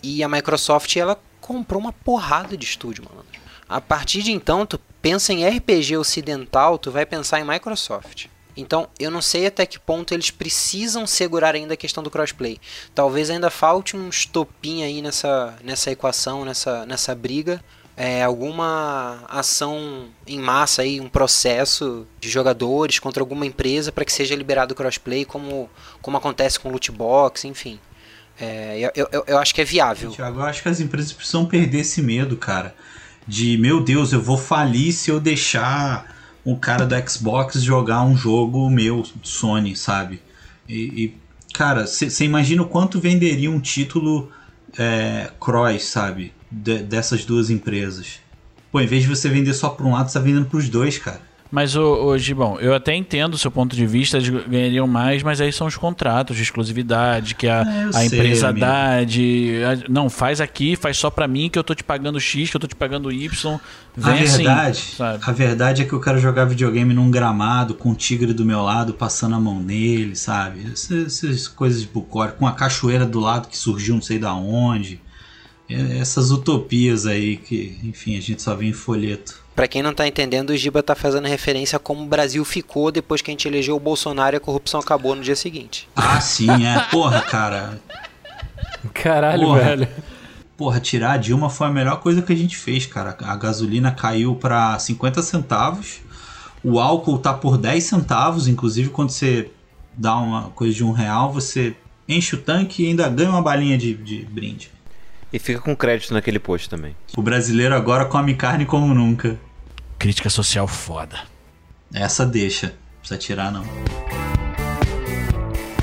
E a Microsoft, ela comprou uma porrada de estúdio, mano. A partir de então, tu pensa em RPG ocidental, tu vai pensar em Microsoft. Então, eu não sei até que ponto eles precisam segurar ainda a questão do crossplay. Talvez ainda falte um estopim aí nessa, nessa equação, nessa, nessa briga. É, alguma ação em massa aí, um processo de jogadores contra alguma empresa para que seja liberado o crossplay, como, como acontece com loot box, enfim. É, eu, eu, eu acho que é viável. Thiago, eu acho que as empresas precisam perder esse medo, cara. De, meu Deus, eu vou falir se eu deixar um cara do Xbox jogar um jogo meu, Sony, sabe? E, e, cara, você imagina o quanto venderia um título é, cross, sabe? De- dessas duas empresas. Pô, em vez de você vender só pra um lado, você tá vendendo pros dois, cara. Mas, ô, Gibão, eu até entendo o seu ponto de vista, de ganhariam mais, mas aí são os contratos de exclusividade que a, É, a empresa dá de... a- Não, faz aqui, faz só pra mim que eu tô te pagando X, que eu tô te pagando Y. A Vem assim, verdade, sabe? a verdade é que eu quero jogar videogame num gramado, com o tigre do meu lado, passando a mão nele, sabe? Essas, essas coisas de bucólico, com a cachoeira do lado que surgiu não sei da onde. É, Essas utopias aí que, enfim, a gente só vê em folheto. Pra quem não tá entendendo, o Giba tá fazendo referência a como o Brasil ficou depois que a gente elegeu o Bolsonaro e a corrupção acabou no dia seguinte. Ah, sim, é. Porra, cara. Caralho, Porra. velho. Porra, tirar a Dilma foi a melhor coisa que a gente fez, cara. A gasolina caiu pra 50 centavos. O álcool tá por 10 centavos. Inclusive, quando você dá uma coisa de um real, você enche o tanque e ainda ganha uma balinha de, de brinde. E fica com crédito naquele post também. O brasileiro agora come carne como nunca. Crítica social foda. Essa deixa. Não precisa tirar, não.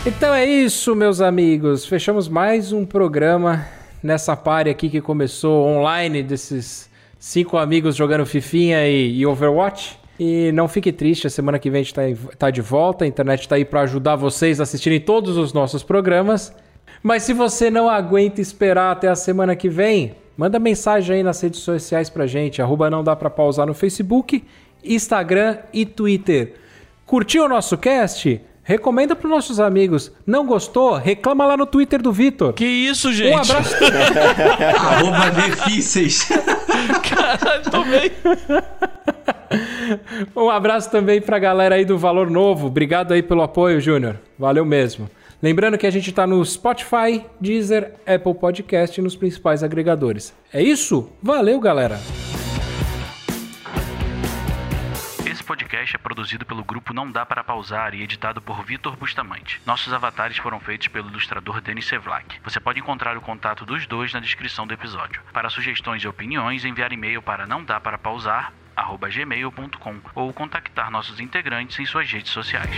Então é isso, meus amigos. Fechamos mais um programa nessa party aqui que começou online desses cinco amigos jogando Fifinha e, e Overwatch. E não fique triste, a semana que vem a gente tá, tá de volta. A internet tá aí para ajudar vocês a assistirem todos os nossos programas. Mas se você não aguenta esperar até a semana que vem, manda mensagem aí nas redes sociais pra gente. Arroba não dá pra pausar no Facebook, Instagram e Twitter. Curtiu o nosso cast? Recomenda pros nossos amigos. Não gostou? Reclama lá no Twitter do Vitor. Que isso, gente? Um abraço. Arroba difíceis. Caralho, tomei. Um abraço também pra galera aí do Valor Novo. Obrigado aí pelo apoio, Júnior. Valeu mesmo. Lembrando que a gente tá no Spotify, Deezer, Apple Podcast e nos principais agregadores. É isso? Valeu, galera. Esse podcast é produzido pelo grupo Não Dá Para Pausar e editado por Vitor Bustamante. Nossos avatares foram feitos pelo ilustrador Denis Sevlak. Você pode encontrar o contato dos dois na descrição do episódio. Para sugestões e opiniões, enviar e-mail para não dá para pausar gmail.com ou contactar nossos integrantes em suas redes sociais.